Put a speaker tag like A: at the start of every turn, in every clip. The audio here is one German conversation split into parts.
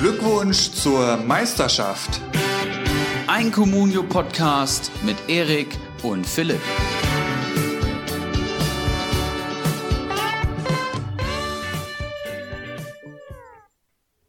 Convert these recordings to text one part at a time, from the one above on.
A: Glückwunsch zur Meisterschaft.
B: Ein Communio-Podcast mit Erik und Philipp.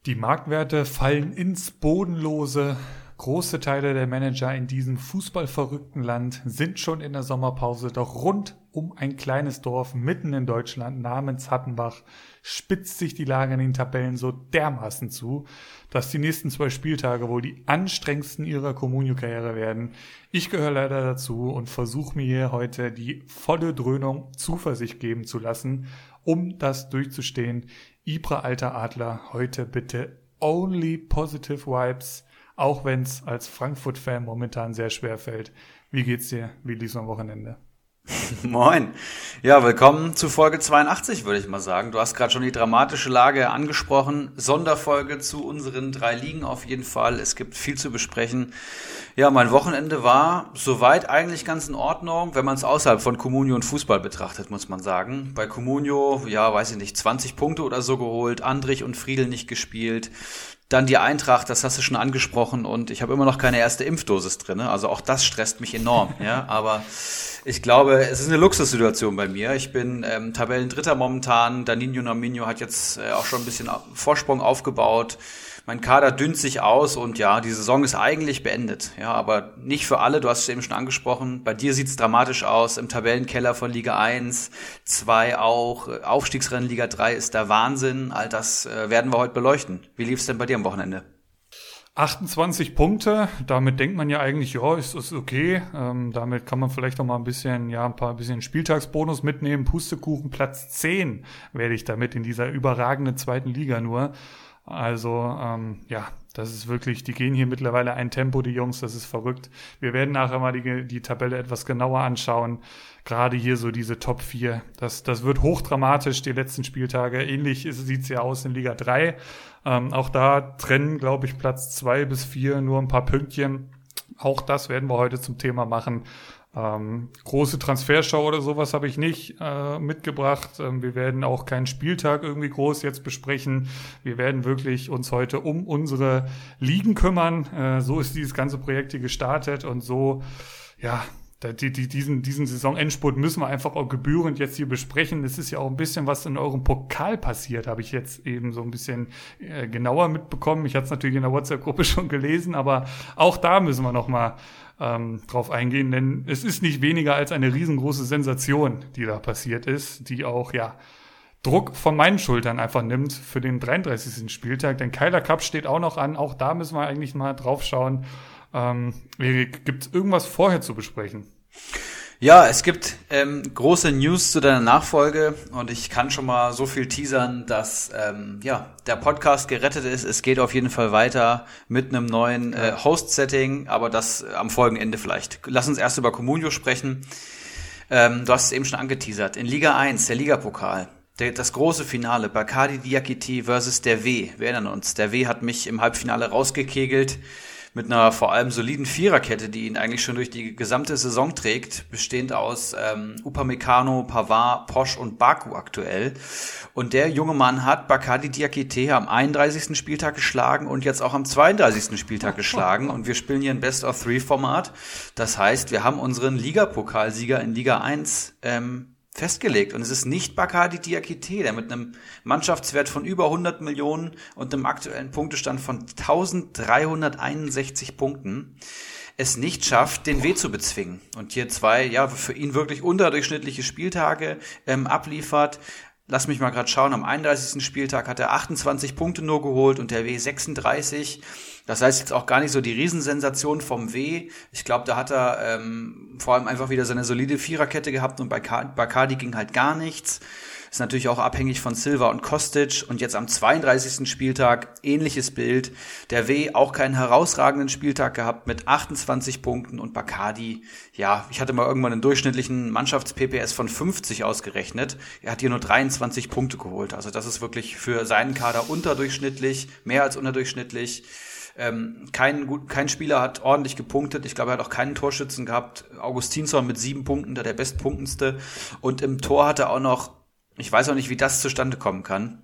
C: Die Marktwerte fallen ins Bodenlose. Große Teile der Manager in diesem fußballverrückten Land sind schon in der Sommerpause, doch rund um ein kleines Dorf mitten in Deutschland namens Hattenbach spitzt sich die Lage in den Tabellen so dermaßen zu, dass die nächsten zwei Spieltage wohl die anstrengendsten ihrer Communio-Karriere werden. Ich gehöre leider dazu und versuche mir hier heute die volle Dröhnung Zuversicht geben zu lassen, um das durchzustehen. Ibra alter Adler, heute bitte only positive vibes auch wenn es als Frankfurt-Fan momentan sehr schwer fällt. Wie geht's dir? Wie lief's am Wochenende?
D: Moin. Ja, willkommen zu Folge 82, würde ich mal sagen. Du hast gerade schon die dramatische Lage angesprochen. Sonderfolge zu unseren drei Ligen auf jeden Fall. Es gibt viel zu besprechen. Ja, mein Wochenende war soweit eigentlich ganz in Ordnung, wenn man es außerhalb von Comunio und Fußball betrachtet, muss man sagen. Bei Comunio, ja, weiß ich nicht, 20 Punkte oder so geholt, Andrich und Friedel nicht gespielt. Dann die Eintracht, das hast du schon angesprochen und ich habe immer noch keine erste Impfdosis drin. Also auch das stresst mich enorm. ja, aber ich glaube, es ist eine Luxussituation bei mir. Ich bin ähm, Tabellendritter momentan. Danino Nominio hat jetzt äh, auch schon ein bisschen Vorsprung aufgebaut mein Kader dünnt sich aus und ja, die Saison ist eigentlich beendet. Ja, aber nicht für alle, du hast es eben schon angesprochen. Bei dir sieht's dramatisch aus, im Tabellenkeller von Liga 1, 2 auch, Aufstiegsrennen Liga 3 ist der Wahnsinn. All das äh, werden wir heute beleuchten. Wie lief's denn bei dir am Wochenende?
C: 28 Punkte, damit denkt man ja eigentlich, ja, ist das okay. Ähm, damit kann man vielleicht noch mal ein bisschen, ja, ein paar bisschen Spieltagsbonus mitnehmen. Pustekuchen, Platz 10 werde ich damit in dieser überragenden zweiten Liga nur. Also ähm, ja, das ist wirklich, die gehen hier mittlerweile ein Tempo, die Jungs, das ist verrückt. Wir werden nachher mal die, die Tabelle etwas genauer anschauen. Gerade hier so diese Top 4. Das, das wird hochdramatisch, die letzten Spieltage. Ähnlich sieht es ja aus in Liga 3. Ähm, auch da trennen, glaube ich, Platz 2 bis 4 nur ein paar Pünktchen. Auch das werden wir heute zum Thema machen. Ähm, große Transfershow oder sowas habe ich nicht äh, mitgebracht. Ähm, wir werden auch keinen Spieltag irgendwie groß jetzt besprechen. Wir werden wirklich uns heute um unsere Ligen kümmern. Äh, so ist dieses ganze Projekt hier gestartet und so, ja, die, die, diesen, diesen Saisonendspurt müssen wir einfach auch gebührend jetzt hier besprechen. Es ist ja auch ein bisschen was in eurem Pokal passiert, habe ich jetzt eben so ein bisschen äh, genauer mitbekommen. Ich hatte es natürlich in der WhatsApp-Gruppe schon gelesen, aber auch da müssen wir noch mal ähm, drauf eingehen, denn es ist nicht weniger als eine riesengroße Sensation, die da passiert ist, die auch, ja, Druck von meinen Schultern einfach nimmt für den 33. Spieltag. Denn Kyler Cup steht auch noch an. Auch da müssen wir eigentlich mal drauf schauen. Ähm, gibt es irgendwas vorher zu besprechen?
D: Ja, es gibt ähm, große News zu deiner Nachfolge und ich kann schon mal so viel teasern, dass ähm, ja der Podcast gerettet ist. Es geht auf jeden Fall weiter mit einem neuen äh, Host-Setting, aber das am Folgenende vielleicht. Lass uns erst über Comunio sprechen. Ähm, du hast es eben schon angeteasert. In Liga 1, der Ligapokal, der, das große Finale, Bacardi Diakiti versus der W. Wir erinnern uns, der W hat mich im Halbfinale rausgekegelt mit einer vor allem soliden Viererkette, die ihn eigentlich schon durch die gesamte Saison trägt, bestehend aus ähm, Upamecano, Pavard, Posch und Baku aktuell. Und der junge Mann hat Bacardi Diakite am 31. Spieltag geschlagen und jetzt auch am 32. Spieltag geschlagen. Und wir spielen hier ein Best-of-Three-Format. Das heißt, wir haben unseren Ligapokalsieger in Liga 1 ähm, festgelegt. Und es ist nicht Bacardi Diakite, der mit einem Mannschaftswert von über 100 Millionen und einem aktuellen Punktestand von 1361 Punkten es nicht schafft, den W zu bezwingen. Und hier zwei, ja, für ihn wirklich unterdurchschnittliche Spieltage ähm, abliefert. Lass mich mal gerade schauen, am 31. Spieltag hat er 28 Punkte nur geholt und der W 36. Das heißt jetzt auch gar nicht so die Riesensensation vom W. Ich glaube, da hat er ähm, vor allem einfach wieder seine solide Viererkette gehabt und bei Bacardi ging halt gar nichts. Ist natürlich auch abhängig von Silva und Kostic. Und jetzt am 32. Spieltag ähnliches Bild. Der W auch keinen herausragenden Spieltag gehabt mit 28 Punkten und Bacardi, ja, ich hatte mal irgendwann einen durchschnittlichen Mannschafts-PPS von 50 ausgerechnet. Er hat hier nur 23 Punkte geholt. Also das ist wirklich für seinen Kader unterdurchschnittlich, mehr als unterdurchschnittlich. Ähm, kein, kein Spieler hat ordentlich gepunktet. Ich glaube, er hat auch keinen Torschützen gehabt. Augustinsson mit sieben Punkten, der der bestpunktendste. Und im Tor hat er auch noch, ich weiß auch nicht, wie das zustande kommen kann.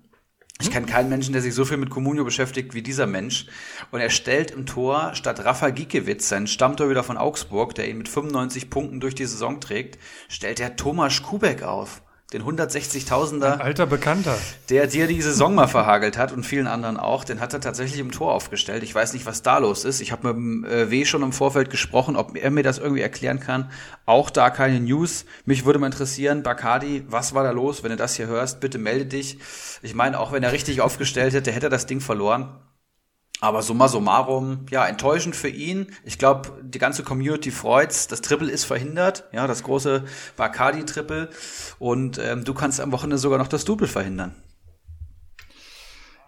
D: Ich kenne keinen Menschen, der sich so viel mit Comunio beschäftigt wie dieser Mensch. Und er stellt im Tor statt Rafa Giekewitz, seinen Stammtorhüter von Augsburg, der ihn mit 95 Punkten durch die Saison trägt, stellt er Thomas Kubek auf den 160.000er.
C: Alter Bekannter.
D: Der dir die Saison mal verhagelt hat und vielen anderen auch, den hat er tatsächlich im Tor aufgestellt. Ich weiß nicht, was da los ist. Ich habe mit dem äh, W schon im Vorfeld gesprochen, ob er mir das irgendwie erklären kann. Auch da keine News. Mich würde mal interessieren, Bacardi, was war da los? Wenn du das hier hörst, bitte melde dich. Ich meine, auch wenn er richtig aufgestellt hätte, hätte er das Ding verloren. Aber summa summarum, ja, enttäuschend für ihn. Ich glaube, die ganze Community freut's. Das Triple ist verhindert, ja, das große Bacardi-Triple. Und ähm, du kannst am Wochenende sogar noch das Double verhindern.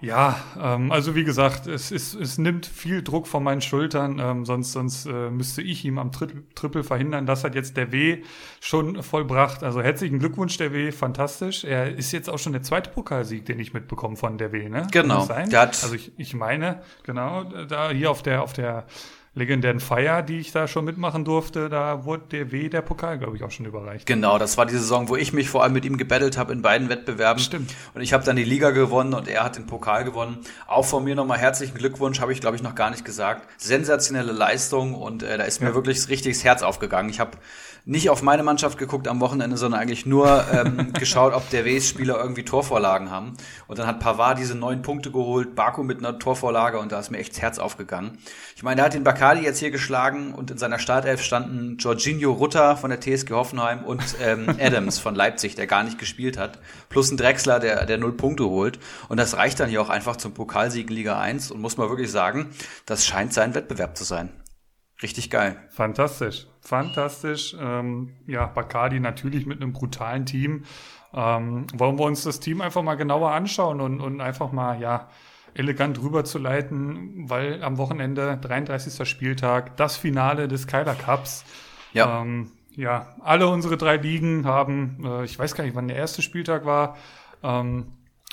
C: Ja, ähm, also wie gesagt, es, ist, es nimmt viel Druck von meinen Schultern, ähm, sonst, sonst äh, müsste ich ihm am Tri Triple verhindern. Das hat jetzt der W schon vollbracht. Also herzlichen Glückwunsch, der W, fantastisch. Er ist jetzt auch schon der zweite Pokalsieg, den ich mitbekomme von der W, ne?
D: Genau.
C: Der hat also ich, ich meine, genau, da hier auf der, auf der legendären Feier, die ich da schon mitmachen durfte, da wurde der W der Pokal, glaube ich, auch schon überreicht.
D: Genau, das war die Saison, wo ich mich vor allem mit ihm gebettelt habe in beiden Wettbewerben.
C: Stimmt.
D: Und ich habe dann die Liga gewonnen und er hat den Pokal gewonnen. Auch von mir nochmal herzlichen Glückwunsch, habe ich, glaube ich, noch gar nicht gesagt. Sensationelle Leistung und äh, da ist mir wirklich richtig das Herz aufgegangen. Ich habe nicht auf meine Mannschaft geguckt am Wochenende, sondern eigentlich nur ähm, geschaut, ob der WS-Spieler irgendwie Torvorlagen haben. Und dann hat Pavard diese neun Punkte geholt, Baku mit einer Torvorlage und da ist mir echt das Herz aufgegangen. Ich meine, er hat den Bacardi jetzt hier geschlagen und in seiner Startelf standen Jorginho Rutter von der TSG Hoffenheim und ähm, Adams von Leipzig, der gar nicht gespielt hat, plus ein Drexler, der, der null Punkte holt. Und das reicht dann hier auch einfach zum Pokalsieg in Liga 1 und muss man wirklich sagen, das scheint sein Wettbewerb zu sein. Richtig geil.
C: Fantastisch, fantastisch. Ähm, ja, Bacardi natürlich mit einem brutalen Team. Ähm, wollen wir uns das Team einfach mal genauer anschauen und, und einfach mal, ja, elegant rüberzuleiten, weil am Wochenende, 33. Spieltag, das Finale des Kyler Cups. Ja. Ähm, ja, alle unsere drei Ligen haben, äh, ich weiß gar nicht, wann der erste Spieltag war, ähm,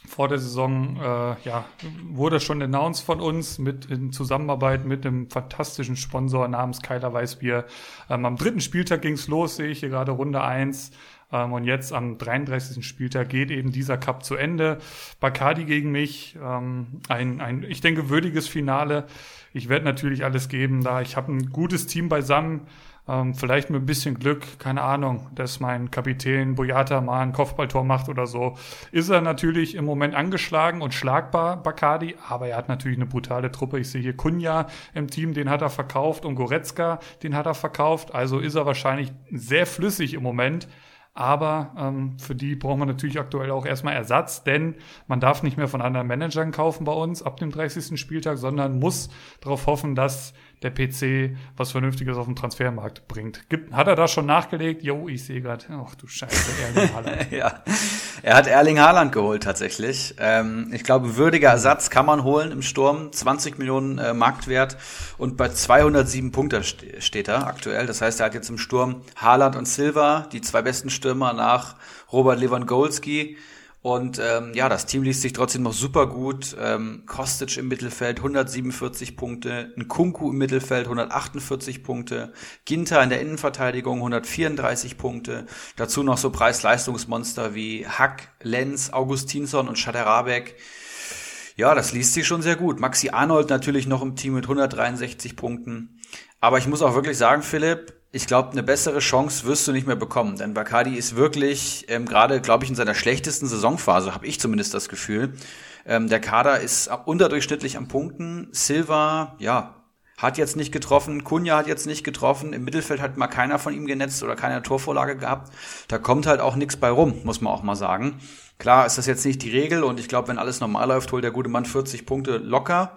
C: vor der Saison äh, ja, wurde schon announced von uns mit in Zusammenarbeit mit einem fantastischen Sponsor namens Keiler Weißbier. Ähm, am dritten Spieltag ging's los, sehe ich hier gerade Runde eins ähm, und jetzt am 33. Spieltag geht eben dieser Cup zu Ende. Bacardi gegen mich, ähm, ein, ein, ich denke, würdiges Finale. Ich werde natürlich alles geben, da ich habe ein gutes Team beisammen. Ähm, vielleicht mit ein bisschen Glück, keine Ahnung, dass mein Kapitän Boyata mal ein Kopfballtor macht oder so. Ist er natürlich im Moment angeschlagen und schlagbar, Bacardi, aber er hat natürlich eine brutale Truppe. Ich sehe hier Kunja im Team, den hat er verkauft und Goretzka, den hat er verkauft. Also ist er wahrscheinlich sehr flüssig im Moment. Aber ähm, für die braucht man natürlich aktuell auch erstmal Ersatz, denn man darf nicht mehr von anderen Managern kaufen bei uns ab dem 30. Spieltag, sondern muss darauf hoffen, dass der PC was Vernünftiges auf dem Transfermarkt bringt. Gibt, hat er da schon nachgelegt? Jo, ich sehe gerade, ach du Scheiße,
D: Erling Haaland. ja, er hat Erling Haaland geholt tatsächlich. Ähm, ich glaube, würdiger Ersatz kann man holen im Sturm. 20 Millionen äh, Marktwert und bei 207 Punkten steht er aktuell. Das heißt, er hat jetzt im Sturm Haaland und Silva, die zwei besten Stürmer nach Robert Lewandowski. Und ähm, ja, das Team liest sich trotzdem noch super gut. Ähm, Kostic im Mittelfeld 147 Punkte, ein Kunku im Mittelfeld 148 Punkte, Ginter in der Innenverteidigung 134 Punkte. Dazu noch so Preis-Leistungsmonster wie Hack, Lenz, Augustinsson und Schaderabek. Ja, das liest sich schon sehr gut. Maxi Arnold natürlich noch im Team mit 163 Punkten. Aber ich muss auch wirklich sagen, Philipp, ich glaube, eine bessere Chance wirst du nicht mehr bekommen. Denn Bacardi ist wirklich ähm, gerade, glaube ich, in seiner schlechtesten Saisonphase, habe ich zumindest das Gefühl. Ähm, der Kader ist unterdurchschnittlich am Punkten. Silva, ja, hat jetzt nicht getroffen. Kunja hat jetzt nicht getroffen. Im Mittelfeld hat mal keiner von ihm genetzt oder keine Torvorlage gehabt. Da kommt halt auch nichts bei rum, muss man auch mal sagen. Klar ist das jetzt nicht die Regel und ich glaube, wenn alles normal läuft, holt der gute Mann 40 Punkte locker.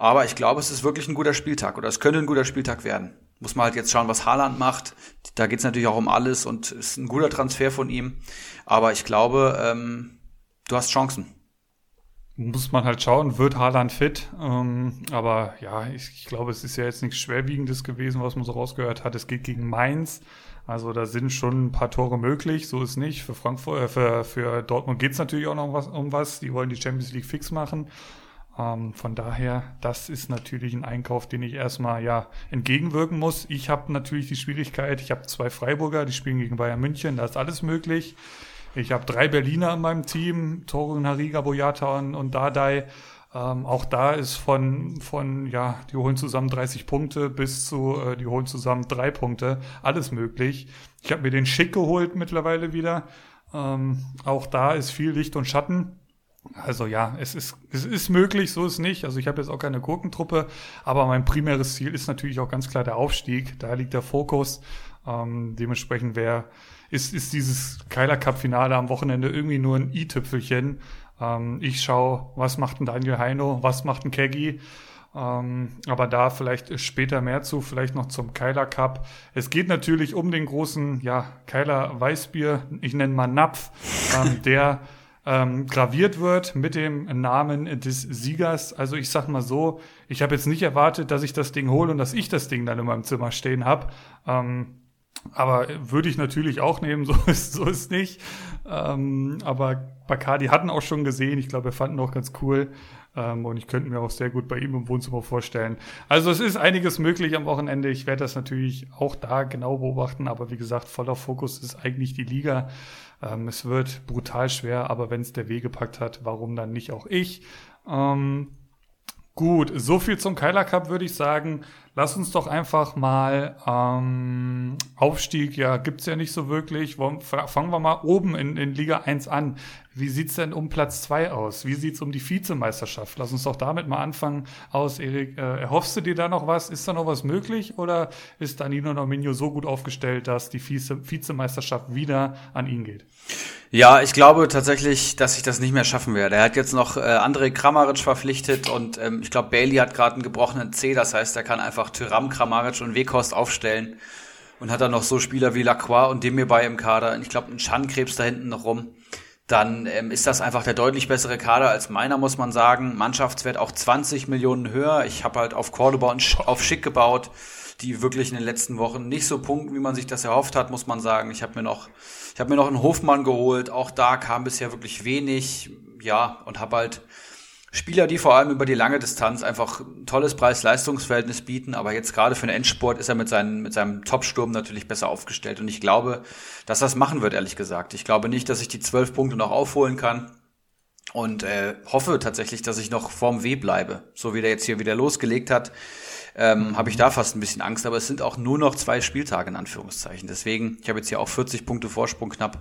D: Aber ich glaube, es ist wirklich ein guter Spieltag oder es könnte ein guter Spieltag werden muss man halt jetzt schauen, was Haaland macht. Da geht es natürlich auch um alles und ist ein guter Transfer von ihm. Aber ich glaube, ähm, du hast Chancen.
C: Muss man halt schauen, wird Haaland fit. Ähm, aber ja, ich, ich, glaube, es ist ja jetzt nichts Schwerwiegendes gewesen, was man so rausgehört hat. Es geht gegen Mainz. Also da sind schon ein paar Tore möglich, so ist nicht. Für Frankfurt, äh, für, für Dortmund geht es natürlich auch noch was, um was. Die wollen die Champions League fix machen. Ähm, von daher, das ist natürlich ein Einkauf, den ich erstmal ja entgegenwirken muss. Ich habe natürlich die Schwierigkeit, ich habe zwei Freiburger, die spielen gegen Bayern München, da ist alles möglich. Ich habe drei Berliner in meinem Team, Torun Hariga, Boyata und, und Dardai. Ähm, auch da ist von, von, ja, die holen zusammen 30 Punkte bis zu, äh, die holen zusammen drei Punkte. Alles möglich. Ich habe mir den Schick geholt mittlerweile wieder. Ähm, auch da ist viel Licht und Schatten. Also ja, es ist, es ist möglich, so ist nicht. Also ich habe jetzt auch keine Gurkentruppe, aber mein primäres Ziel ist natürlich auch ganz klar der Aufstieg. Da liegt der Fokus. Ähm, dementsprechend wäre, ist, ist dieses Keiler Cup Finale am Wochenende irgendwie nur ein i-Tüpfelchen. Ähm, ich schaue, was macht ein Daniel Heino, was macht ein Keggy. Ähm, aber da vielleicht später mehr zu, vielleicht noch zum Keiler Cup. Es geht natürlich um den großen, ja, Keiler Weißbier, ich nenne mal Napf, ähm, der ähm, graviert wird mit dem Namen des Siegers. Also ich sag mal so, ich habe jetzt nicht erwartet, dass ich das Ding hole und dass ich das Ding dann in meinem Zimmer stehen habe. Ähm, aber würde ich natürlich auch nehmen, so ist so ist nicht. Ähm, aber Bacardi hatten auch schon gesehen, ich glaube, wir fanden auch ganz cool. Ähm, und ich könnte mir auch sehr gut bei ihm im Wohnzimmer vorstellen. Also es ist einiges möglich am Wochenende. Ich werde das natürlich auch da genau beobachten, aber wie gesagt, voller Fokus ist eigentlich die Liga. Ähm, es wird brutal schwer, aber wenn es der Weh gepackt hat, warum dann nicht auch ich? Ähm, gut, so viel zum Keiler Cup würde ich sagen. Lass uns doch einfach mal ähm, Aufstieg, ja, gibt's ja nicht so wirklich. Fangen wir mal oben in, in Liga 1 an. Wie sieht's denn um Platz 2 aus? Wie sieht's um die Vizemeisterschaft? Lass uns doch damit mal anfangen aus, Erik. Äh, erhoffst du dir da noch was? Ist da noch was möglich? Oder ist Danilo Nominio so gut aufgestellt, dass die Vize Vizemeisterschaft wieder an ihn geht?
D: Ja, ich glaube tatsächlich, dass ich das nicht mehr schaffen werde. Er hat jetzt noch äh, André Kramaric verpflichtet und ähm, ich glaube, Bailey hat gerade einen gebrochenen C, das heißt, er kann einfach Tyram, Kramaric und Wekost aufstellen und hat dann noch so Spieler wie Lacroix und Demir bei im Kader. Und ich glaube, ein Schandkrebs da hinten noch rum dann ähm, ist das einfach der deutlich bessere Kader als meiner, muss man sagen. Mannschaftswert auch 20 Millionen höher. Ich habe halt auf Cordoba und auf Schick gebaut, die wirklich in den letzten Wochen nicht so punkten, wie man sich das erhofft hat, muss man sagen. Ich habe mir noch, ich habe mir noch einen Hofmann geholt. Auch da kam bisher wirklich wenig. Ja, und habe halt Spieler, die vor allem über die lange Distanz einfach ein tolles Preis-Leistungs-Verhältnis bieten, aber jetzt gerade für den Endsport ist er mit, seinen, mit seinem Top-Sturm natürlich besser aufgestellt. Und ich glaube, dass das machen wird, ehrlich gesagt. Ich glaube nicht, dass ich die zwölf Punkte noch aufholen kann. Und äh, hoffe tatsächlich, dass ich noch vorm W bleibe. So wie der jetzt hier wieder losgelegt hat, ähm, habe ich da fast ein bisschen Angst. Aber es sind auch nur noch zwei Spieltage in Anführungszeichen. Deswegen, ich habe jetzt hier auch 40 Punkte Vorsprung knapp.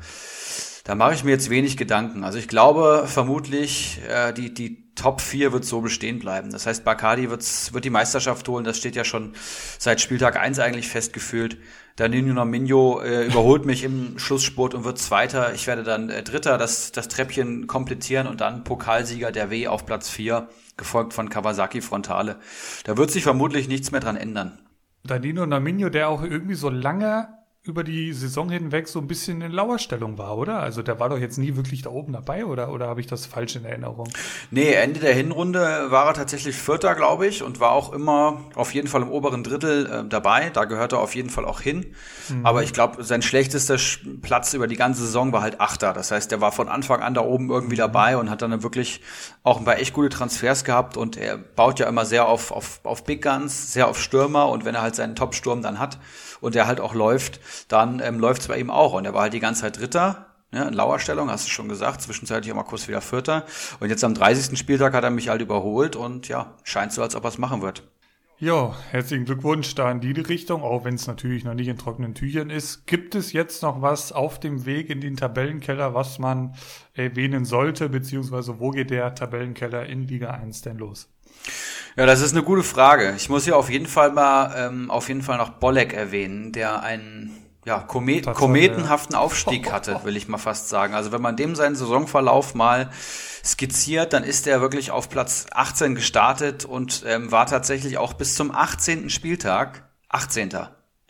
D: Da mache ich mir jetzt wenig Gedanken. Also ich glaube vermutlich, äh, die, die Top 4 wird so bestehen bleiben. Das heißt, Bacardi wird's, wird die Meisterschaft holen. Das steht ja schon seit Spieltag 1 eigentlich festgefühlt. Danilo Nominho äh, überholt mich im Schlussspurt und wird Zweiter. Ich werde dann äh, Dritter, das, das Treppchen komplettieren und dann Pokalsieger der W auf Platz 4, gefolgt von Kawasaki Frontale. Da wird sich vermutlich nichts mehr dran ändern.
C: Danilo Nominho, der auch irgendwie so lange über die Saison hinweg so ein bisschen in Lauerstellung war, oder? Also der war doch jetzt nie wirklich da oben dabei, oder, oder habe ich das falsch in Erinnerung?
D: Nee, Ende der Hinrunde war er tatsächlich Vierter, glaube ich, und war auch immer auf jeden Fall im oberen Drittel äh, dabei. Da gehört er auf jeden Fall auch hin. Mhm. Aber ich glaube, sein schlechtester Platz über die ganze Saison war halt Achter. Das heißt, er war von Anfang an da oben irgendwie mhm. dabei und hat dann wirklich auch ein paar echt gute Transfers gehabt und er baut ja immer sehr auf, auf, auf Big Guns, sehr auf Stürmer und wenn er halt seinen Top-Sturm dann hat, und der halt auch läuft, dann ähm, läuft es bei ihm auch. Und er war halt die ganze Zeit Dritter, ja, in Lauerstellung, hast du schon gesagt, zwischenzeitlich auch mal kurz wieder Vierter. Und jetzt am 30. Spieltag hat er mich halt überholt und ja, scheint so, als ob er es machen wird.
C: Ja, herzlichen Glückwunsch da in die Richtung, auch wenn es natürlich noch nicht in trockenen Tüchern ist. Gibt es jetzt noch was auf dem Weg in den Tabellenkeller, was man erwähnen sollte, beziehungsweise wo geht der Tabellenkeller in Liga 1 denn los?
D: Ja, das ist eine gute Frage. Ich muss hier auf jeden Fall mal ähm, auf jeden Fall noch Bolek erwähnen, der einen ja, Komet kometenhaften Aufstieg hatte, will ich mal fast sagen. Also wenn man dem seinen Saisonverlauf mal skizziert, dann ist er wirklich auf Platz 18 gestartet und ähm, war tatsächlich auch bis zum 18. Spieltag 18.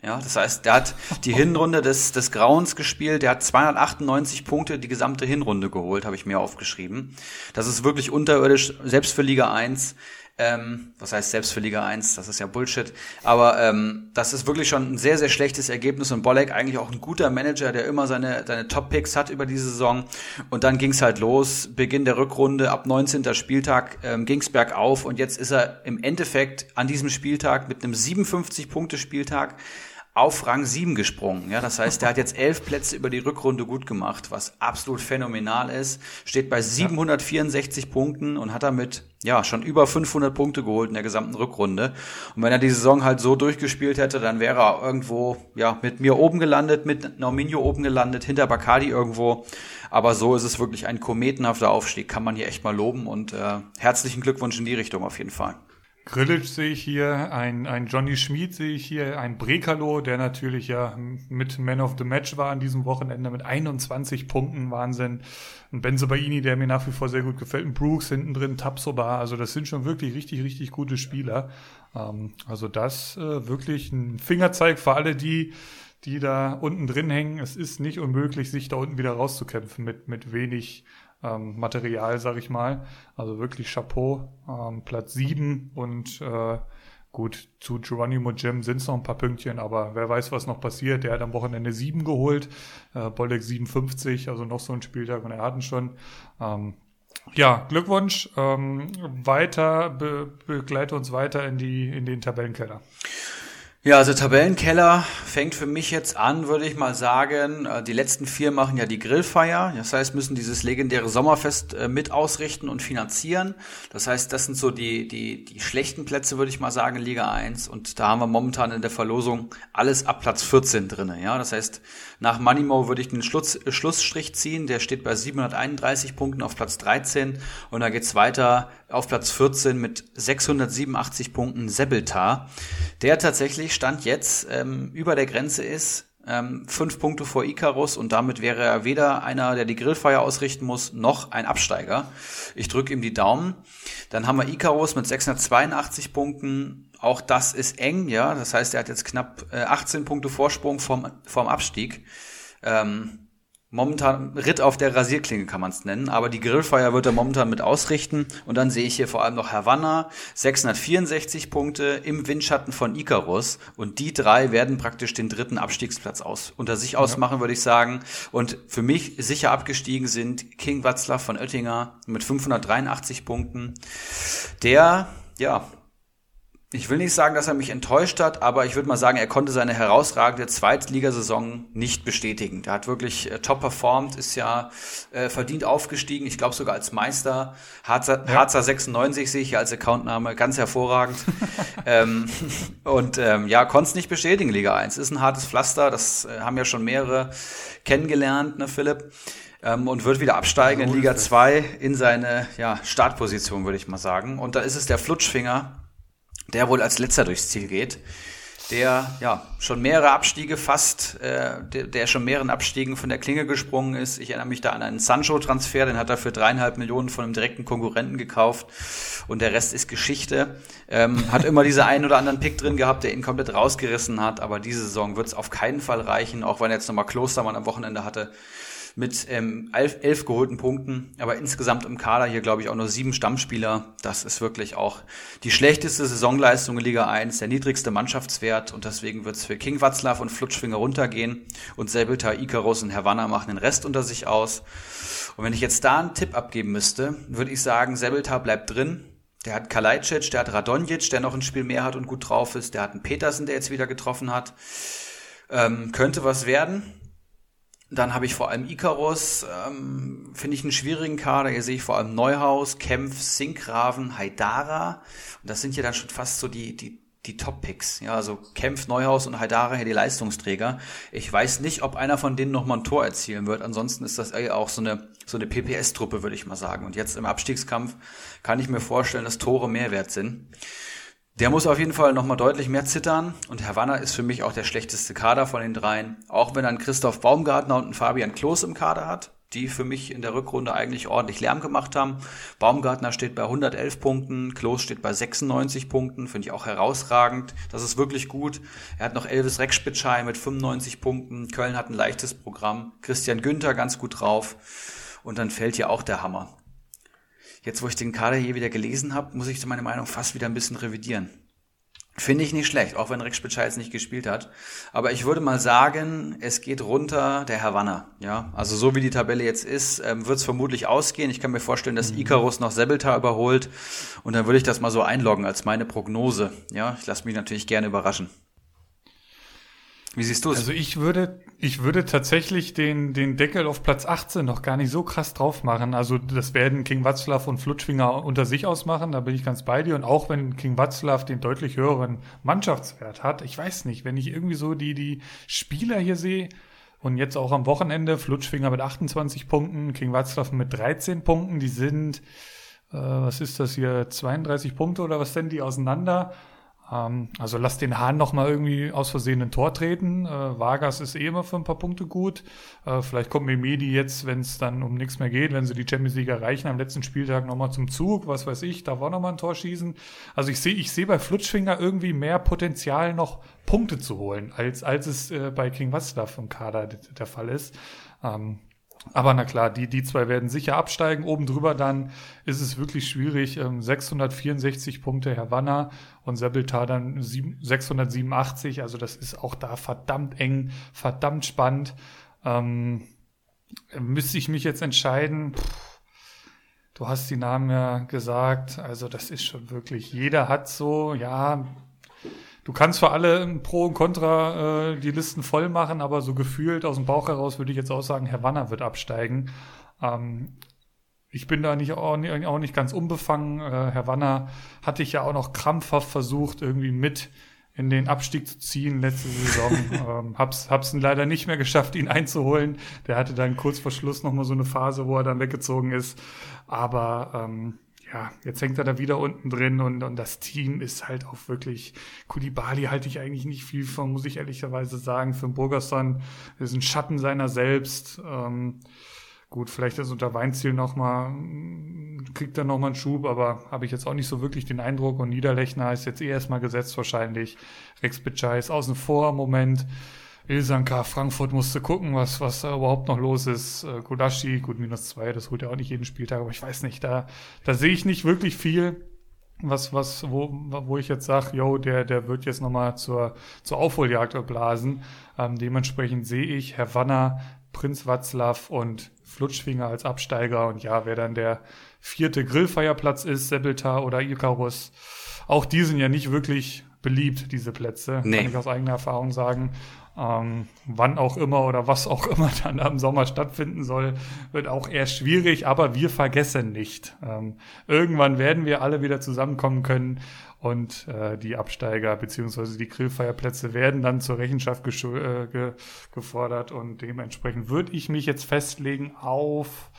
D: Ja, das heißt, der hat die Hinrunde des, des Grauens gespielt, der hat 298 Punkte die gesamte Hinrunde geholt, habe ich mir aufgeschrieben. Das ist wirklich unterirdisch, selbst für Liga 1. Ähm, was heißt selbst für Liga 1? Das ist ja Bullshit. Aber ähm, das ist wirklich schon ein sehr, sehr schlechtes Ergebnis und Bolek eigentlich auch ein guter Manager, der immer seine, seine Top-Picks hat über die Saison. Und dann ging's halt los. Beginn der Rückrunde, ab 19. Spieltag ähm, ging's bergauf und jetzt ist er im Endeffekt an diesem Spieltag mit einem 57-Punkte-Spieltag auf Rang 7 gesprungen. Ja, das heißt, der hat jetzt elf Plätze über die Rückrunde gut gemacht, was absolut phänomenal ist. Steht bei 764 ja. Punkten und hat damit ja schon über 500 Punkte geholt in der gesamten Rückrunde. Und wenn er die Saison halt so durchgespielt hätte, dann wäre er irgendwo ja mit mir oben gelandet, mit Norminho oben gelandet, hinter Bacardi irgendwo. Aber so ist es wirklich ein kometenhafter Aufstieg, kann man hier echt mal loben und äh, herzlichen Glückwunsch in die Richtung auf jeden Fall.
C: Grillitsch sehe ich hier, ein, ein Johnny Schmid sehe ich hier, ein Brekalo, der natürlich ja mit Man of the Match war an diesem Wochenende mit 21 Punkten, Wahnsinn. Ein Benzobaini, der mir nach wie vor sehr gut gefällt, ein Brooks hinten drin, Tapsoba, also das sind schon wirklich richtig, richtig gute Spieler. Ähm, also das äh, wirklich ein Fingerzeig für alle die, die da unten drin hängen. Es ist nicht unmöglich, sich da unten wieder rauszukämpfen mit, mit wenig ähm, Material, sag ich mal. Also wirklich Chapeau, ähm, Platz sieben und äh, gut, zu Geronimo Jim sind es noch ein paar Pünktchen, aber wer weiß, was noch passiert. Der hat am Wochenende sieben geholt, äh, Bolek 57, also noch so ein Spieltag und er hatten schon. Ähm, ja, Glückwunsch. Ähm, weiter, be begleite uns weiter in die in den Tabellenkeller.
D: Ja, also Tabellenkeller fängt für mich jetzt an, würde ich mal sagen. Äh, die letzten vier machen ja die Grillfeier. Das heißt, müssen dieses legendäre Sommerfest äh, mit ausrichten und finanzieren. Das heißt, das sind so die, die, die schlechten Plätze, würde ich mal sagen, Liga 1. Und da haben wir momentan in der Verlosung alles ab Platz 14 drinne. Ja, das heißt, nach Moneymo würde ich den Schluss, Schlussstrich ziehen. Der steht bei 731 Punkten auf Platz 13. Und da geht's weiter auf Platz 14 mit 687 Punkten Sebeltar. Der tatsächlich Stand jetzt ähm, über der Grenze ist, ähm, fünf Punkte vor Icarus und damit wäre er weder einer, der die Grillfeier ausrichten muss, noch ein Absteiger. Ich drücke ihm die Daumen. Dann haben wir Icarus mit 682 Punkten auch das ist eng, ja. Das heißt, er hat jetzt knapp äh, 18 Punkte Vorsprung vom, vom Abstieg. Ähm, momentan Ritt auf der Rasierklinge kann man es nennen, aber die Grillfeier wird er momentan mit ausrichten. Und dann sehe ich hier vor allem noch Havanna, 664 Punkte im Windschatten von Icarus. Und die drei werden praktisch den dritten Abstiegsplatz aus, unter sich ausmachen, ja. würde ich sagen. Und für mich sicher abgestiegen sind King Watzlaw von Oettinger mit 583 Punkten. Der, ja, ich will nicht sagen, dass er mich enttäuscht hat, aber ich würde mal sagen, er konnte seine herausragende Zweitligasaison nicht bestätigen. Der hat wirklich äh, top performt, ist ja äh, verdient aufgestiegen, ich glaube sogar als Meister. Harzer, ja. Harzer 96 sehe ich hier als Accountname, ganz hervorragend. ähm, und ähm, ja, konnte es nicht bestätigen, Liga 1. Ist ein hartes Pflaster, das äh, haben ja schon mehrere kennengelernt, ne, Philipp? Ähm, und wird wieder absteigen in Liga 2 in seine ja, Startposition, würde ich mal sagen. Und da ist es der Flutschfinger, der wohl als letzter durchs Ziel geht, der ja schon mehrere Abstiege fast, äh, der, der schon mehreren Abstiegen von der Klinge gesprungen ist. Ich erinnere mich da an einen Sancho-Transfer, den hat er für dreieinhalb Millionen von einem direkten Konkurrenten gekauft und der Rest ist Geschichte. Ähm, hat immer diese einen oder anderen Pick drin gehabt, der ihn komplett rausgerissen hat, aber diese Saison wird es auf keinen Fall reichen, auch wenn er jetzt nochmal Klostermann am Wochenende hatte mit ähm, elf, elf geholten Punkten, aber insgesamt im Kader hier, glaube ich, auch nur sieben Stammspieler. Das ist wirklich auch die schlechteste Saisonleistung in Liga 1, der niedrigste Mannschaftswert und deswegen wird es für King Watzlaw und Flutschfinger runtergehen und Sebelta, Icarus und Havanna machen den Rest unter sich aus. Und wenn ich jetzt da einen Tipp abgeben müsste, würde ich sagen, Sebelta bleibt drin, der hat Kalajdzic, der hat Radonjic, der noch ein Spiel mehr hat und gut drauf ist. Der hat einen Petersen, der jetzt wieder getroffen hat. Ähm, könnte was werden. Dann habe ich vor allem Icarus, ähm, finde ich einen schwierigen Kader. Hier sehe ich vor allem Neuhaus, Kempf, Sinkgraven, Haidara. Und das sind ja dann schon fast so die, die, die Top-Picks. Ja, also Kempf, Neuhaus und Haidara hier die Leistungsträger. Ich weiß nicht, ob einer von denen nochmal ein Tor erzielen wird. Ansonsten ist das auch so eine, so eine PPS-Truppe, würde ich mal sagen. Und jetzt im Abstiegskampf kann ich mir vorstellen, dass Tore mehr wert sind. Der muss auf jeden Fall nochmal deutlich mehr zittern. Und Havanna ist für mich auch der schlechteste Kader von den dreien. Auch wenn dann Christoph Baumgartner und ein Fabian Klos im Kader hat, die für mich in der Rückrunde eigentlich ordentlich Lärm gemacht haben. Baumgartner steht bei 111 Punkten, Klos steht bei 96 Punkten, finde ich auch herausragend. Das ist wirklich gut. Er hat noch Elvis Reckspitzschei mit 95 Punkten. Köln hat ein leichtes Programm. Christian Günther ganz gut drauf. Und dann fällt hier auch der Hammer jetzt wo ich den Kader hier wieder gelesen habe, muss ich meine Meinung fast wieder ein bisschen revidieren. Finde ich nicht schlecht, auch wenn Rex Spitzer jetzt nicht gespielt hat. Aber ich würde mal sagen, es geht runter der Havanna. Ja, also so wie die Tabelle jetzt ist, ähm, wird es vermutlich ausgehen. Ich kann mir vorstellen, dass mhm. Icarus noch Sebelta überholt. Und dann würde ich das mal so einloggen als meine Prognose. Ja, ich lasse mich natürlich gerne überraschen. Wie siehst du es?
C: Also ich würde, ich würde tatsächlich den, den Deckel auf Platz 18 noch gar nicht so krass drauf machen. Also das werden King Watzlaw und Flutschfinger unter sich ausmachen, da bin ich ganz bei dir. Und auch wenn King Watzlaw den deutlich höheren Mannschaftswert hat, ich weiß nicht, wenn ich irgendwie so die, die Spieler hier sehe, und jetzt auch am Wochenende Flutschfinger mit 28 Punkten, King Watzlaw mit 13 Punkten, die sind, äh, was ist das hier, 32 Punkte oder was denn die auseinander? Ähm, also lass den Hahn noch mal irgendwie aus Versehen ein Tor treten. Äh, Vargas ist eh immer für ein paar Punkte gut. Äh, vielleicht kommt Memedi jetzt, wenn es dann um nichts mehr geht, wenn sie die Champions League erreichen, am letzten Spieltag noch mal zum Zug, was weiß ich, da war noch mal ein Tor schießen. Also ich sehe ich sehe bei Flutschfinger irgendwie mehr Potenzial noch Punkte zu holen, als, als es äh, bei King Watzlaw im Kader der Fall ist. Ähm, aber na klar, die, die zwei werden sicher absteigen. Oben drüber dann ist es wirklich schwierig. 664 ähm, Punkte Herr Wanner und Sebeltar dann 687. Also das ist auch da verdammt eng, verdammt spannend. Ähm, müsste ich mich jetzt entscheiden. Pff, du hast die Namen ja gesagt. Also das ist schon wirklich, jeder hat so, ja, du kannst für alle Pro und Contra äh, die Listen voll machen, aber so gefühlt aus dem Bauch heraus würde ich jetzt auch sagen, Herr Wanner wird absteigen. Ähm, ich bin da nicht auch, nicht auch nicht ganz unbefangen. Äh, Herr Wanner hatte ich ja auch noch krampfhaft versucht, irgendwie mit in den Abstieg zu ziehen letzte Saison. ähm, hab's, hab's leider nicht mehr geschafft, ihn einzuholen. Der hatte dann kurz vor Schluss noch mal so eine Phase, wo er dann weggezogen ist. Aber ähm, ja, jetzt hängt er da wieder unten drin und, und das Team ist halt auch wirklich, Kulibali halte ich eigentlich nicht viel von, muss ich ehrlicherweise sagen. Für Burgerson ist ein Schatten seiner selbst. Ähm, gut, vielleicht ist unter Weinziel nochmal, kriegt er nochmal einen Schub, aber habe ich jetzt auch nicht so wirklich den Eindruck. Und Niederlechner ist jetzt eh erstmal gesetzt wahrscheinlich. Rex Bitschei ist außen vor im Moment. Ilsanka, Frankfurt musste gucken, was, was da überhaupt noch los ist. Äh, Gulaschi, gut, minus zwei, das holt er auch nicht jeden Spieltag, aber ich weiß nicht, da, da sehe ich nicht wirklich viel, was, was, wo, wo ich jetzt sage, yo, der, der wird jetzt nochmal zur, zur Aufholjagd blasen. Ähm, dementsprechend sehe ich Herr Wanner, Prinz Watzlaw und Flutschfinger als Absteiger und ja, wer dann der vierte Grillfeierplatz ist, Sebeltar oder Icarus, auch die sind ja nicht wirklich beliebt, diese Plätze, nee. kann ich aus eigener Erfahrung sagen. Ähm, wann auch immer oder was auch immer dann am Sommer stattfinden soll, wird auch eher schwierig, aber wir vergessen nicht. Ähm, irgendwann werden wir alle wieder zusammenkommen können und äh, die Absteiger beziehungsweise die Grillfeierplätze werden dann zur Rechenschaft äh, ge gefordert und dementsprechend würde ich mich jetzt festlegen auf,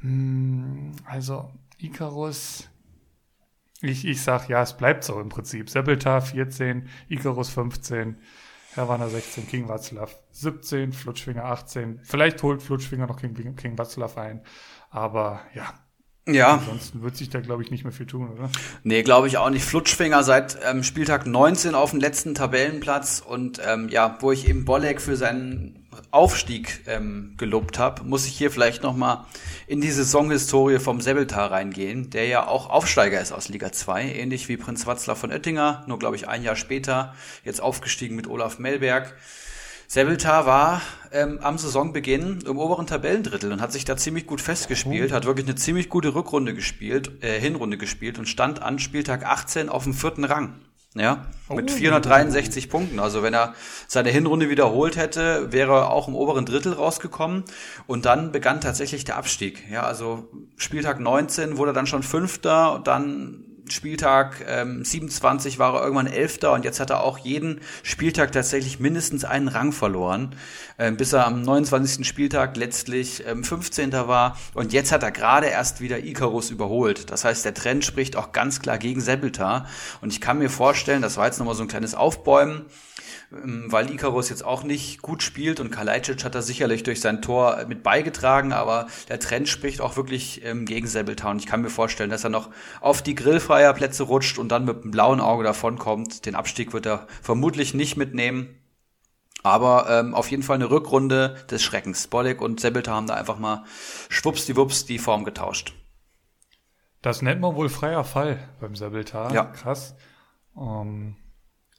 C: mh, hm, also Icarus, ich, ich sag ja, es bleibt so im Prinzip. Seppeltar 14, Icarus 15, Herwanner 16, King Watzlaw 17, Flutschfinger 18. Vielleicht holt Flutschfinger noch King, King Watzlaw ein. Aber ja,
D: ja.
C: Ansonsten wird sich da, glaube ich, nicht mehr viel tun, oder?
D: Nee, glaube ich auch nicht. Flutschfinger seit ähm, Spieltag 19 auf dem letzten Tabellenplatz und ähm, ja, wo ich eben Bolek für seinen Aufstieg ähm, gelobt habe, muss ich hier vielleicht noch mal in die Saisonhistorie vom Sebeltar reingehen, der ja auch Aufsteiger ist aus Liga 2, ähnlich wie Prinz Watzlaw von Oettinger, nur glaube ich ein Jahr später, jetzt aufgestiegen mit Olaf Melberg. Sebeltar war ähm, am Saisonbeginn im oberen Tabellendrittel und hat sich da ziemlich gut festgespielt, oh. hat wirklich eine ziemlich gute Rückrunde gespielt, äh, Hinrunde gespielt und stand an Spieltag 18 auf dem vierten Rang. Ja, oh. mit 463 Punkten. Also wenn er seine Hinrunde wiederholt hätte, wäre er auch im oberen Drittel rausgekommen. Und dann begann tatsächlich der Abstieg. Ja, also Spieltag 19 wurde er dann schon Fünfter und dann Spieltag ähm, 27 war er irgendwann Elfter und jetzt hat er auch jeden Spieltag tatsächlich mindestens einen Rang verloren, ähm, bis er am 29. Spieltag letztlich ähm, 15. war und jetzt hat er gerade erst wieder Icarus überholt. Das heißt, der Trend spricht auch ganz klar gegen Sebeltar und ich kann mir vorstellen, das war jetzt nochmal so ein kleines Aufbäumen, weil Icarus jetzt auch nicht gut spielt und Kalajdzic hat da sicherlich durch sein Tor mit beigetragen, aber der Trend spricht auch wirklich ähm, gegen Sebeltown. Ich kann mir vorstellen, dass er noch auf die Grillfeierplätze rutscht und dann mit einem blauen Auge davonkommt. Den Abstieg wird er vermutlich nicht mitnehmen. Aber ähm, auf jeden Fall eine Rückrunde des Schreckens. Bolek und Sebelta haben da einfach mal schwuppsdiwupps die Form getauscht.
C: Das nennt man wohl freier Fall beim Sebeltar.
D: Ja.
C: Krass. Ähm,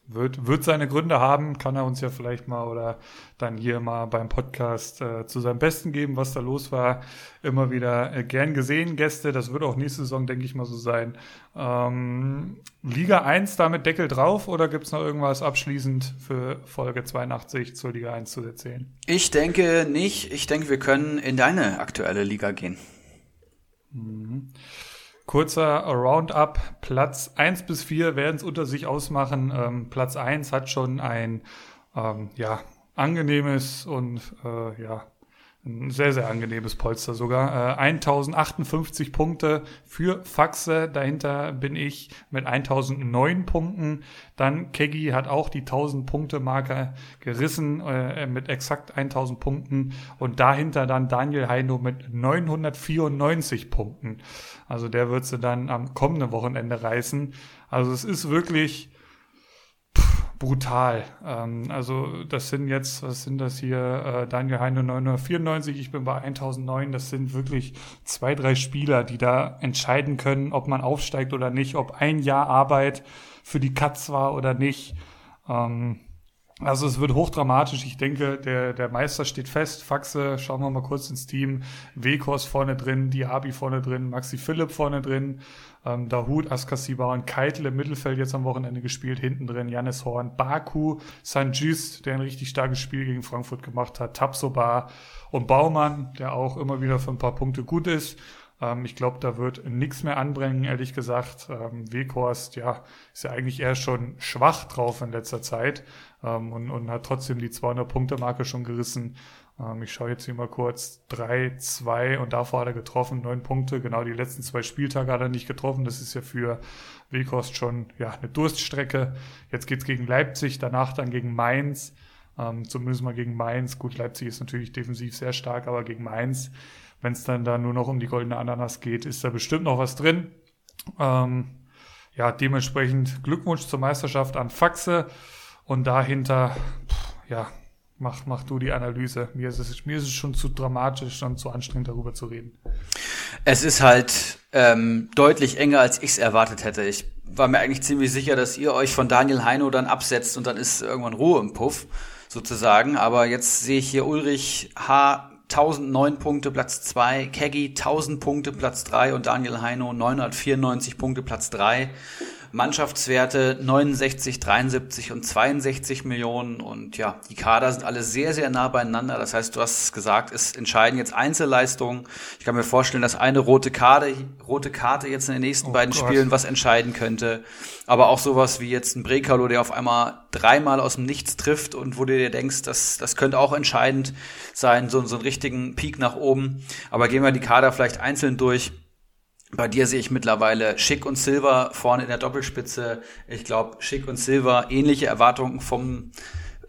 C: wird, wird seine Gründe haben, kann er uns ja vielleicht mal oder dann hier mal beim Podcast äh, zu seinem Besten geben, was da los war. Immer wieder äh, gern gesehen, Gäste. Das wird auch nächste Saison, denke ich mal, so sein. Ähm, Liga 1 damit Deckel drauf oder gibt's noch irgendwas abschließend für Folge 82 zur Liga 1 zu erzählen?
D: Ich denke nicht. Ich denke, wir können in deine aktuelle Liga gehen.
C: Mhm. Kurzer Roundup. Platz 1 bis 4 werden es unter sich ausmachen. Ähm, Platz 1 hat schon ein ähm, ja, angenehmes und äh, ja, ein sehr, sehr angenehmes Polster sogar. Äh, 1058 Punkte für Faxe. Dahinter bin ich mit 1009 Punkten. Dann Keggy hat auch die 1000 Punkte Marke gerissen äh, mit exakt 1000 Punkten. Und dahinter dann Daniel Heino mit 994 Punkten. Also der wird sie dann am kommenden Wochenende reißen. Also es ist wirklich brutal. Ähm, also das sind jetzt, was sind das hier, äh, Daniel Heine 994, ich bin bei 1009, das sind wirklich zwei, drei Spieler, die da entscheiden können, ob man aufsteigt oder nicht, ob ein Jahr Arbeit für die Katz war oder nicht. Ähm, also es wird hochdramatisch. Ich denke, der, der Meister steht fest. Faxe, schauen wir mal kurz ins Team. Wekos vorne drin, Diaby vorne drin, Maxi Philipp vorne drin, ähm, Dahut, Askasiba und Keitel im Mittelfeld jetzt am Wochenende gespielt. Hinten drin Janis Horn, Baku, Sanjis, der ein richtig starkes Spiel gegen Frankfurt gemacht hat, Tapsoba und Baumann, der auch immer wieder für ein paar Punkte gut ist. Ähm, ich glaube, da wird nichts mehr anbringen, ehrlich gesagt. Ähm, Weghorst, ja, ist ja eigentlich eher schon schwach drauf in letzter Zeit ähm, und, und hat trotzdem die 200-Punkte-Marke schon gerissen. Ähm, ich schaue jetzt hier mal kurz. 3, 2 und davor hat er getroffen, 9 Punkte. Genau die letzten zwei Spieltage hat er nicht getroffen. Das ist ja für Weghorst schon ja, eine Durststrecke. Jetzt geht's gegen Leipzig, danach dann gegen Mainz. Ähm, zumindest mal gegen Mainz. Gut, Leipzig ist natürlich defensiv sehr stark, aber gegen Mainz wenn es dann da nur noch um die goldene Ananas geht, ist da bestimmt noch was drin. Ähm, ja, dementsprechend Glückwunsch zur Meisterschaft an Faxe und dahinter, ja, mach, mach du die Analyse. Mir ist, es, mir ist es schon zu dramatisch und zu anstrengend, darüber zu reden.
D: Es ist halt ähm, deutlich enger, als ich es erwartet hätte. Ich war mir eigentlich ziemlich sicher, dass ihr euch von Daniel Heino dann absetzt und dann ist irgendwann Ruhe im Puff, sozusagen. Aber jetzt sehe ich hier Ulrich H 1009 Punkte Platz 2, Keggy 1000 Punkte Platz 3 und Daniel Heino 994 Punkte Platz 3. Mannschaftswerte 69, 73 und 62 Millionen und ja, die Kader sind alle sehr, sehr nah beieinander. Das heißt, du hast gesagt, es entscheiden jetzt Einzelleistungen. Ich kann mir vorstellen, dass eine rote Karte, rote Karte jetzt in den nächsten oh beiden Gott. Spielen was entscheiden könnte. Aber auch sowas wie jetzt ein Brekalo, der auf einmal dreimal aus dem Nichts trifft und wo du dir denkst, das, das könnte auch entscheidend sein, so, so einen richtigen Peak nach oben. Aber gehen wir die Kader vielleicht einzeln durch. Bei dir sehe ich mittlerweile Schick und Silver vorne in der Doppelspitze. Ich glaube, Schick und Silver ähnliche Erwartungen vom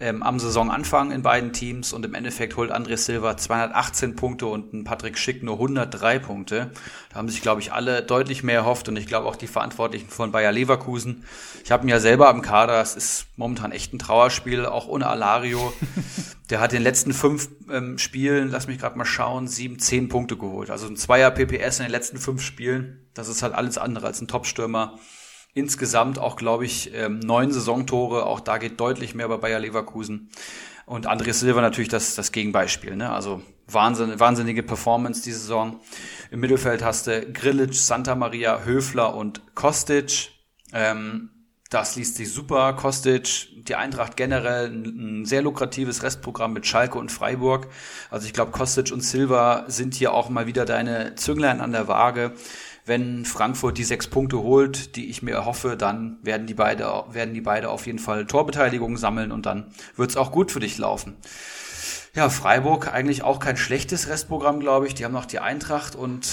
D: ähm, am Saisonanfang in beiden Teams und im Endeffekt holt André Silva 218 Punkte und ein Patrick Schick nur 103 Punkte. Da haben sich, glaube ich, alle deutlich mehr erhofft und ich glaube auch die Verantwortlichen von Bayer Leverkusen. Ich habe ihn ja selber am Kader, es ist momentan echt ein Trauerspiel, auch ohne Alario. Der hat in den letzten fünf ähm, Spielen, lass mich gerade mal schauen, sieben, zehn Punkte geholt. Also ein Zweier PPS in den letzten fünf Spielen. Das ist halt alles andere als ein Topstürmer. Insgesamt auch, glaube ich, ähm, neun Saisontore. Auch da geht deutlich mehr bei Bayer Leverkusen. Und André Silva natürlich das, das Gegenbeispiel. Ne? Also Wahnsinn, wahnsinnige Performance diese Saison. Im Mittelfeld hast du Grillic, Santa Maria, Höfler und Kostic. Ähm, das liest sich super. Kostic, die Eintracht generell ein, ein, sehr lukratives Restprogramm mit Schalke und Freiburg. Also ich glaube, Kostic und Silva sind hier auch mal wieder deine Zünglein an der Waage wenn Frankfurt die sechs Punkte holt, die ich mir erhoffe, dann werden die beide, werden die beide auf jeden Fall Torbeteiligung sammeln und dann wird es auch gut für dich laufen. Ja, Freiburg eigentlich auch kein schlechtes Restprogramm, glaube ich. Die haben noch die Eintracht und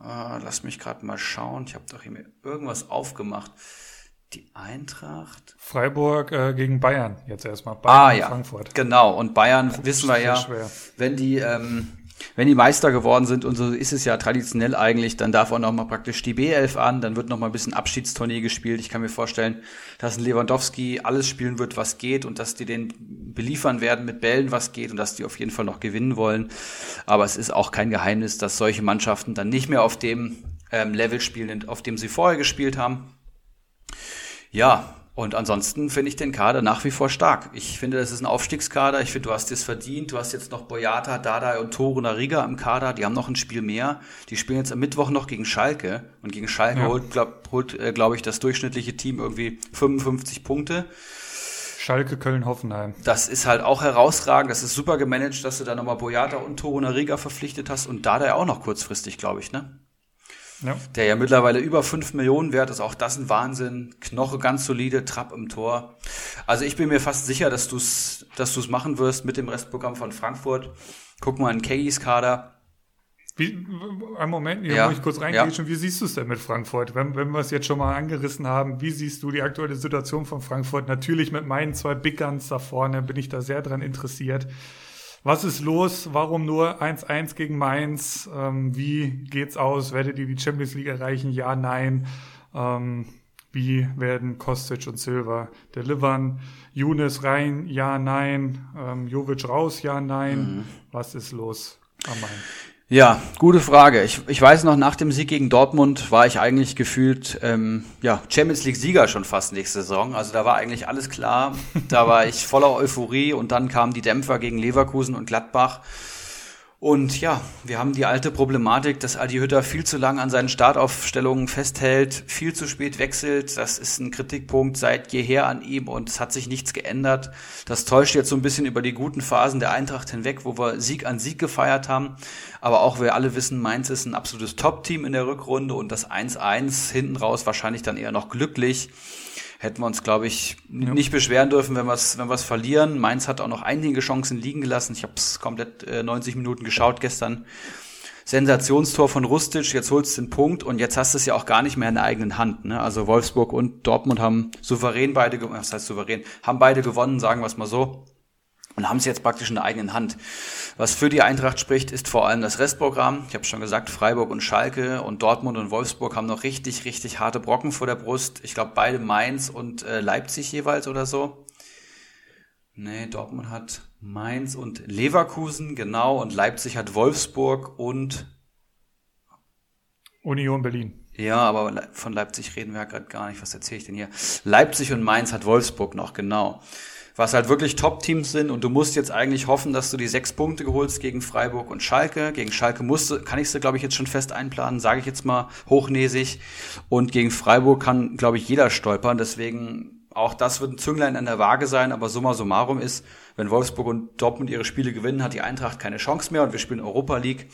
D: äh, lass mich gerade mal schauen. Ich habe doch hier mir irgendwas aufgemacht. Die Eintracht.
C: Freiburg äh, gegen Bayern jetzt erstmal.
D: Bayern ah ja, Frankfurt. genau. Und Bayern wissen wir ja, schwer. wenn die ähm, wenn die Meister geworden sind, und so ist es ja traditionell eigentlich, dann darf auch noch mal praktisch die B11 an, dann wird noch mal ein bisschen Abschiedstournee gespielt. Ich kann mir vorstellen, dass ein Lewandowski alles spielen wird, was geht und dass die den beliefern werden mit Bällen, was geht und dass die auf jeden Fall noch gewinnen wollen. Aber es ist auch kein Geheimnis, dass solche Mannschaften dann nicht mehr auf dem ähm, Level spielen, auf dem sie vorher gespielt haben. Ja, Und ansonsten finde ich den Kader nach wie vor stark. Ich finde, das ist ein Aufstiegskader. Ich finde, du hast es verdient. Du hast jetzt noch Boyata, Dada und Toro Nariga im Kader. Die haben noch ein Spiel mehr. Die spielen jetzt am Mittwoch noch gegen Schalke. Und gegen Schalke ja. holt, glaube äh, glaub ich, das durchschnittliche Team irgendwie 55 Punkte.
C: Schalke, Köln, Hoffenheim.
D: Das ist halt auch herausragend. Das ist super gemanagt, dass du da nochmal Boyata und Toro Nariga verpflichtet hast. Und Dada auch noch kurzfristig, glaube ich, ne? Ja. der ja mittlerweile über 5 Millionen wert ist. Auch das ein Wahnsinn. Knoche ganz solide, Trapp im Tor. Also ich bin mir fast sicher, dass du es dass du's machen wirst mit dem Restprogramm von Frankfurt. Guck mal in Keys Kader.
C: Wie, ein Moment, hier ja, muss ich kurz reingehen. Ja. Wie siehst du es denn mit Frankfurt? Wenn, wenn wir es jetzt schon mal angerissen haben, wie siehst du die aktuelle Situation von Frankfurt? Natürlich mit meinen zwei Big Guns da vorne bin ich da sehr dran interessiert. Was ist los? Warum nur 1-1 gegen Mainz? Ähm, wie geht's aus? Werdet ihr die Champions League erreichen? Ja, nein. Ähm, wie werden Kostic und Silva delivern? Younes rein? Ja, nein. Ähm, Jovic raus? Ja, nein. Mhm. Was ist los am Main?
D: Ja, gute Frage. Ich, ich weiß noch, nach dem Sieg gegen Dortmund war ich eigentlich gefühlt ähm, ja, Champions League-Sieger schon fast nächste Saison. Also da war eigentlich alles klar. Da war ich voller Euphorie und dann kamen die Dämpfer gegen Leverkusen und Gladbach. Und ja, wir haben die alte Problematik, dass Adi Hütter viel zu lang an seinen Startaufstellungen festhält, viel zu spät wechselt. Das ist ein Kritikpunkt seit jeher an ihm und es hat sich nichts geändert. Das täuscht jetzt so ein bisschen über die guten Phasen der Eintracht hinweg, wo wir Sieg an Sieg gefeiert haben. Aber auch wir alle wissen, Mainz ist ein absolutes Top-Team in der Rückrunde und das 1-1 hinten raus wahrscheinlich dann eher noch glücklich hätten wir uns, glaube ich, ja. nicht beschweren dürfen, wenn wir es wenn wir's verlieren. Mainz hat auch noch einige Chancen liegen gelassen. Ich habe es komplett äh, 90 Minuten geschaut gestern. Sensationstor von Rustic, jetzt holst du den Punkt und jetzt hast du es ja auch gar nicht mehr in der eigenen Hand. Ne? Also Wolfsburg und Dortmund haben souverän beide, was heißt souverän, haben beide gewonnen, sagen wir es mal so und haben es jetzt praktisch in der eigenen Hand. Was für die Eintracht spricht, ist vor allem das Restprogramm. Ich habe schon gesagt, Freiburg und Schalke und Dortmund und Wolfsburg haben noch richtig, richtig harte Brocken vor der Brust. Ich glaube, beide Mainz und äh, Leipzig jeweils oder so. Nee, Dortmund hat Mainz und Leverkusen, genau, und Leipzig hat Wolfsburg und
C: Union Berlin.
D: Ja, aber von Leipzig reden wir ja gerade gar nicht. Was erzähle ich denn hier? Leipzig und Mainz hat Wolfsburg noch, genau was halt wirklich Top-Teams sind und du musst jetzt eigentlich hoffen, dass du die sechs Punkte geholst gegen Freiburg und Schalke. Gegen Schalke musste, kann ich sie, glaube ich, jetzt schon fest einplanen, sage ich jetzt mal hochnäsig. Und gegen Freiburg kann, glaube ich, jeder stolpern. Deswegen auch das wird ein Zünglein an der Waage sein, aber summa summarum ist, wenn Wolfsburg und Dortmund ihre Spiele gewinnen, hat die Eintracht keine Chance mehr und wir spielen Europa League.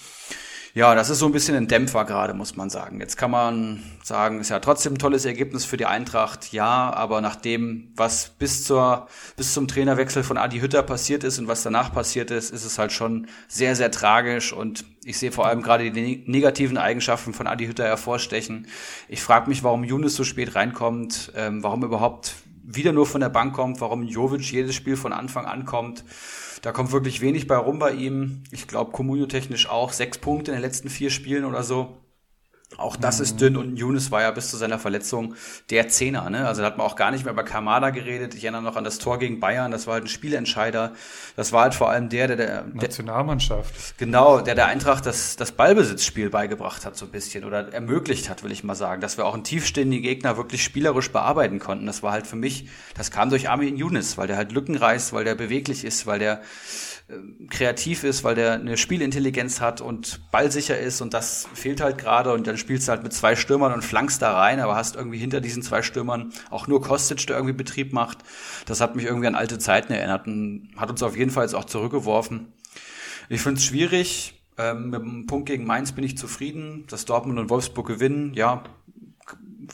D: Ja, das ist so ein bisschen ein Dämpfer gerade, muss man sagen. Jetzt kann man sagen, ist ja trotzdem ein tolles Ergebnis für die Eintracht, ja, aber nach dem, was bis zur, bis zum Trainerwechsel von Adi Hütter passiert ist und was danach passiert ist, ist es halt schon sehr, sehr tragisch und ich sehe vor allem gerade die negativen Eigenschaften von Adi Hütter hervorstechen. Ich frage mich, warum Younes so spät reinkommt, ähm, warum überhaupt wieder nur von der Bank kommt, warum Jovic jedes Spiel von Anfang an kommt. Da kommt wirklich wenig bei rum bei ihm. Ich glaube, Comunio-technisch auch. Sechs Punkte in den letzten vier Spielen oder so. Auch das ist dünn und Younes war ja bis zu seiner Verletzung der Zehner. Ne? Also da hat man auch gar nicht mehr über Kamada geredet. Ich erinnere noch an das Tor gegen Bayern. Das war halt ein Spielentscheider. Das war halt vor allem der, der der
C: Nationalmannschaft.
D: Genau, der der Eintracht das das Ballbesitzspiel beigebracht hat so ein bisschen oder ermöglicht hat, will ich mal sagen, dass wir auch einen tiefstehenden Gegner wirklich spielerisch bearbeiten konnten. Das war halt für mich, das kam durch Armin Younes, weil der halt Lücken reißt, weil der beweglich ist, weil der kreativ ist, weil der eine Spielintelligenz hat und ballsicher ist und das fehlt halt gerade und dann spielst du halt mit zwei Stürmern und flankst da rein, aber hast irgendwie hinter diesen zwei Stürmern auch nur Kostic, der irgendwie Betrieb macht. Das hat mich irgendwie an alte Zeiten erinnert und hat uns auf jeden Fall jetzt auch zurückgeworfen. Ich finde es schwierig. Ähm, mit dem Punkt gegen Mainz bin ich zufrieden. Dass Dortmund und Wolfsburg gewinnen, ja,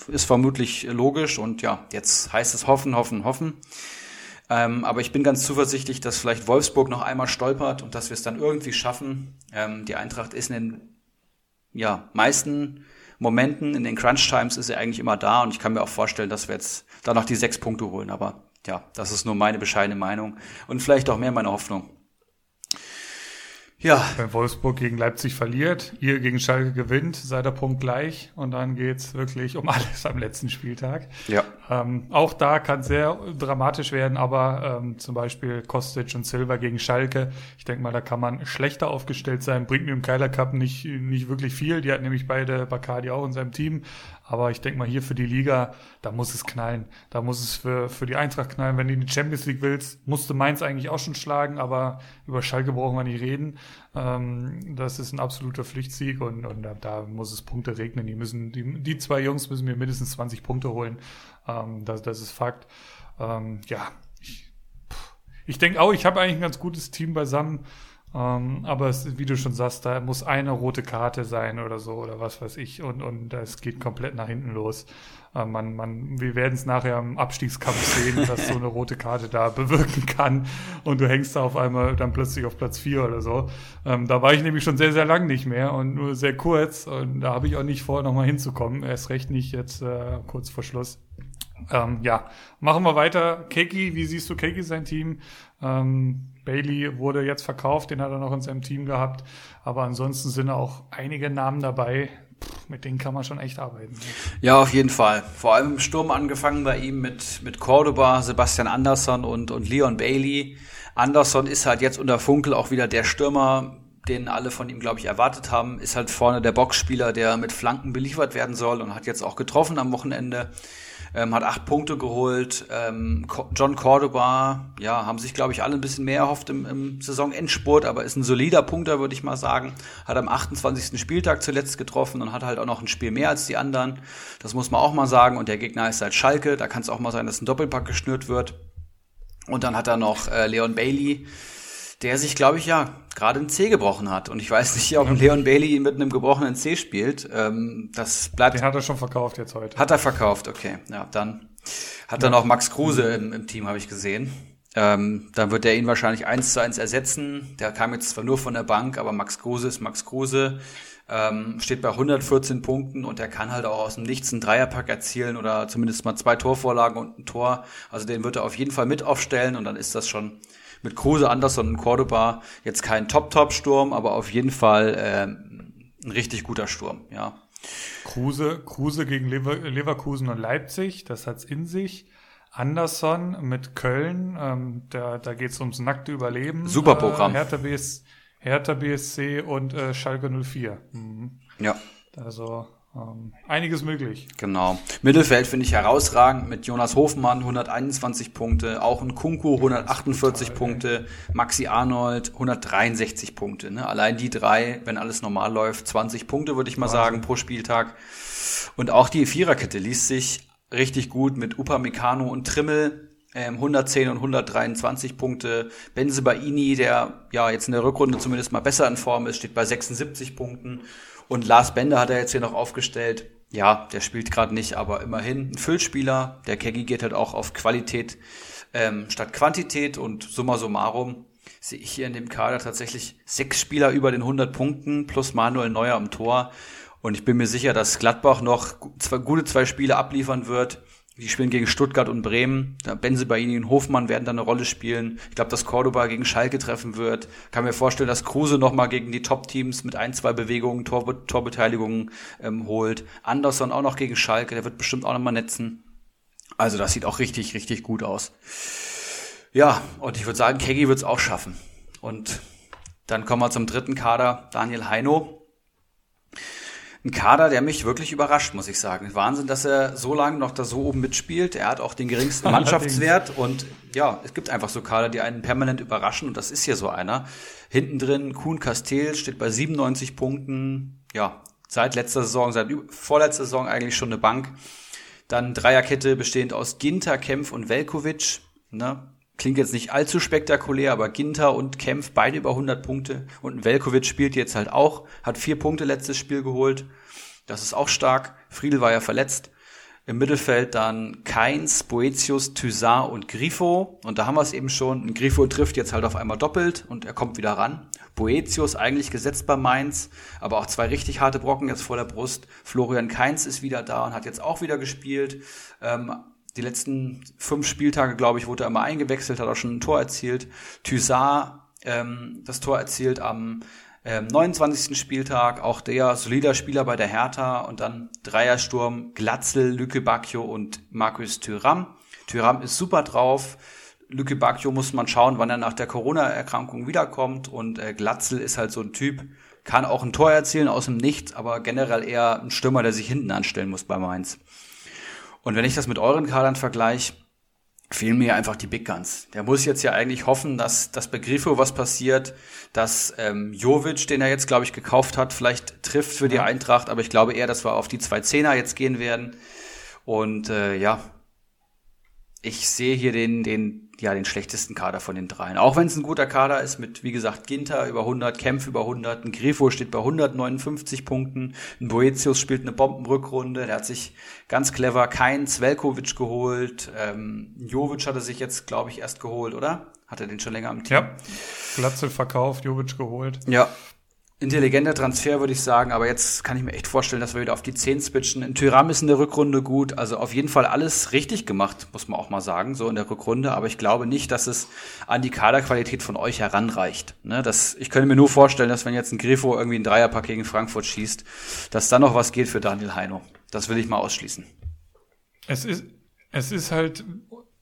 D: ist vermutlich logisch und ja, jetzt heißt es hoffen, hoffen, hoffen. Ähm, aber ich bin ganz zuversichtlich, dass vielleicht Wolfsburg noch einmal stolpert und dass wir es dann irgendwie schaffen. Ähm, die Eintracht ist in den ja, meisten Momenten, in den Crunch Times ist sie eigentlich immer da und ich kann mir auch vorstellen, dass wir jetzt da noch die sechs Punkte holen. Aber ja, das ist nur meine bescheidene Meinung und vielleicht auch mehr meine Hoffnung.
C: Ja. Wenn Wolfsburg gegen Leipzig verliert, ihr gegen Schalke gewinnt, seid der Punkt gleich und dann geht's wirklich um alles am letzten Spieltag.
D: Ja.
C: Ähm, auch da kann sehr dramatisch werden, aber ähm, zum Beispiel Kostic und Silva gegen Schalke, ich denke mal, da kann man schlechter aufgestellt sein, bringt mir im Keiler Cup nicht, nicht wirklich viel. Die hat nämlich beide Bacardi auch in seinem Team. Aber ich denke mal, hier für die Liga, da muss es knallen. Da muss es für, für die Eintracht knallen. Wenn du in die Champions League willst, musste Mainz eigentlich auch schon schlagen, aber über Schalke brauchen wir nicht reden. Ähm, das ist ein absoluter Pflichtsieg und, und da, da, muss es Punkte regnen. Die müssen, die, die zwei Jungs müssen mir mindestens 20 Punkte holen. Ähm, das, das ist Fakt. Ähm, ja, ich, ich denke auch, ich habe eigentlich ein ganz gutes Team beisammen. Ähm, aber es, wie du schon sagst, da muss eine rote Karte sein oder so oder was weiß ich und, und das geht komplett nach hinten los. Ähm, man, man, wir werden es nachher im Abstiegskampf sehen, dass so eine rote Karte da bewirken kann und du hängst da auf einmal dann plötzlich auf Platz vier oder so. Ähm, da war ich nämlich schon sehr, sehr lang nicht mehr und nur sehr kurz und da habe ich auch nicht vor, nochmal hinzukommen. Erst recht nicht jetzt äh, kurz vor Schluss. Ähm, ja, machen wir weiter. Keki, wie siehst du Keki sein Team? Ähm, Bailey wurde jetzt verkauft, den hat er noch in seinem Team gehabt. Aber ansonsten sind auch einige Namen dabei, mit denen kann man schon echt arbeiten.
D: Ja, auf jeden Fall. Vor allem im Sturm angefangen bei ihm mit, mit Cordoba, Sebastian Andersson und, und Leon Bailey. Andersson ist halt jetzt unter Funkel auch wieder der Stürmer, den alle von ihm, glaube ich, erwartet haben. Ist halt vorne der Boxspieler, der mit Flanken beliefert werden soll und hat jetzt auch getroffen am Wochenende ähm, hat acht Punkte geholt. Ähm, John Cordoba, ja, haben sich, glaube ich, alle ein bisschen mehr erhofft im, im Saisonendspurt, aber ist ein solider Punkter, würde ich mal sagen. Hat am 28. Spieltag zuletzt getroffen und hat halt auch noch ein Spiel mehr als die anderen. Das muss man auch mal sagen. Und der Gegner ist halt Schalke. Da kann es auch mal sein, dass ein Doppelpack geschnürt wird. Und dann hat er noch äh, Leon Bailey der sich, glaube ich, ja, gerade ein C gebrochen hat. Und ich weiß nicht, ob Leon Bailey mit einem gebrochenen C spielt. Ähm, das bleibt.
C: Den hat er schon verkauft jetzt heute.
D: Hat er verkauft, okay. Ja, dann hat er noch Max Kruse im, im Team, habe ich gesehen. Ähm, dann wird er ihn wahrscheinlich eins zu eins ersetzen. Der kam jetzt zwar nur von der Bank, aber Max Kruse ist Max Kruse. Ähm, steht bei 114 Punkten und er kann halt auch aus dem Nichts einen Dreierpack erzielen oder zumindest mal zwei Torvorlagen und ein Tor. Also den wird er auf jeden Fall mit aufstellen und dann ist das schon mit Kruse, Anderson und Cordoba jetzt kein Top-Top-Sturm, aber auf jeden Fall äh, ein richtig guter Sturm, ja.
C: Kruse, Kruse gegen Lever Leverkusen und Leipzig, das hat's in sich. Anderson mit Köln, ähm, da, da geht's ums nackte Überleben.
D: Super Programm.
C: Äh, Hertha, BS, Hertha BSC und äh, Schalke 04. Mhm.
D: Ja.
C: Also ähm, einiges möglich.
D: Genau. Mittelfeld finde ich herausragend mit Jonas Hofmann 121 Punkte, auch ein Kunku 148 total, Punkte, ey. Maxi Arnold 163 Punkte. Ne? Allein die drei, wenn alles normal läuft, 20 Punkte würde ich mal Wahnsinn. sagen pro Spieltag. Und auch die Viererkette liest sich richtig gut mit Upamecano und Trimmel. 110 ähm, und 123 Punkte. Benze Baini, der ja jetzt in der Rückrunde zumindest mal besser in Form ist, steht bei 76 Punkten. Und Lars Bender hat er jetzt hier noch aufgestellt. Ja, der spielt gerade nicht, aber immerhin ein Füllspieler. Der Keggy geht halt auch auf Qualität ähm, statt Quantität und summa summarum sehe ich hier in dem Kader tatsächlich sechs Spieler über den 100 Punkten plus Manuel Neuer am Tor. Und ich bin mir sicher, dass Gladbach noch zwei, gute zwei Spiele abliefern wird. Die spielen gegen Stuttgart und Bremen. Benze Baini und Hofmann werden da eine Rolle spielen. Ich glaube, dass Cordoba gegen Schalke treffen wird. Kann mir vorstellen, dass Kruse nochmal gegen die Top-Teams mit ein, zwei Bewegungen, Tor, Torbeteiligungen ähm, holt. Anderson auch noch gegen Schalke, der wird bestimmt auch nochmal netzen. Also das sieht auch richtig, richtig gut aus. Ja, und ich würde sagen, Keggy wird es auch schaffen. Und dann kommen wir zum dritten Kader, Daniel Heino ein Kader, der mich wirklich überrascht, muss ich sagen. Wahnsinn, dass er so lange noch da so oben mitspielt. Er hat auch den geringsten Mannschaftswert und ja, es gibt einfach so Kader, die einen permanent überraschen und das ist hier so einer. Hinten drin Kuhn Castell steht bei 97 Punkten. Ja, seit letzter Saison, seit vorletzter Saison eigentlich schon eine Bank. Dann Dreierkette bestehend aus Ginter, Kempf und Velkovic. Ne? Klingt jetzt nicht allzu spektakulär, aber Ginter und Kempf beide über 100 Punkte. Und Velkovic spielt jetzt halt auch, hat vier Punkte letztes Spiel geholt. Das ist auch stark. Friedel war ja verletzt. Im Mittelfeld dann Keins, Boetius, Thysar und Grifo. Und da haben wir es eben schon. Grifo trifft jetzt halt auf einmal doppelt und er kommt wieder ran. Boetius eigentlich gesetzt bei Mainz, aber auch zwei richtig harte Brocken jetzt vor der Brust. Florian Keins ist wieder da und hat jetzt auch wieder gespielt. Ähm, die letzten fünf Spieltage, glaube ich, wurde er immer eingewechselt, hat auch schon ein Tor erzielt. Thysar ähm, das Tor erzielt am ähm, 29. Spieltag. Auch der solider Spieler bei der Hertha. Und dann Dreiersturm, Glatzel, Lücke Bacchio und Markus Thüram. Thüram ist super drauf. Lücke Bacchio muss man schauen, wann er nach der Corona-Erkrankung wiederkommt. Und äh, Glatzel ist halt so ein Typ, kann auch ein Tor erzielen aus dem Nichts, aber generell eher ein Stürmer, der sich hinten anstellen muss bei Mainz. Und wenn ich das mit euren Kadern vergleiche, fehlen mir einfach die Big Guns. Der muss jetzt ja eigentlich hoffen, dass das Begriffe was passiert, dass ähm, Jovic, den er jetzt, glaube ich, gekauft hat, vielleicht trifft für die Eintracht, aber ich glaube eher, dass wir auf die zwei Zehner jetzt gehen werden. Und äh, ja, ich sehe hier den, den, ja, den schlechtesten Kader von den dreien. Auch wenn es ein guter Kader ist mit, wie gesagt, Ginter über 100, Kempf über 100, ein Grifo steht bei 159 Punkten, ein Boetius spielt eine Bombenrückrunde, der hat sich ganz clever keinen Zvelkovic geholt, ähm, Jovic hat er sich jetzt, glaube ich, erst geholt, oder? Hat er den schon länger am Team?
C: Ja, Glatzel verkauft, Jovic geholt.
D: Ja, intelligenter Transfer, würde ich sagen. Aber jetzt kann ich mir echt vorstellen, dass wir wieder auf die 10 switchen. In Tyram ist in der Rückrunde gut. Also auf jeden Fall alles richtig gemacht, muss man auch mal sagen, so in der Rückrunde. Aber ich glaube nicht, dass es an die Kaderqualität von euch heranreicht. Ne, das, ich könnte mir nur vorstellen, dass wenn jetzt ein Grifo irgendwie ein Dreierpack gegen Frankfurt schießt, dass dann noch was geht für Daniel Heino. Das will ich mal ausschließen.
C: Es ist, es ist halt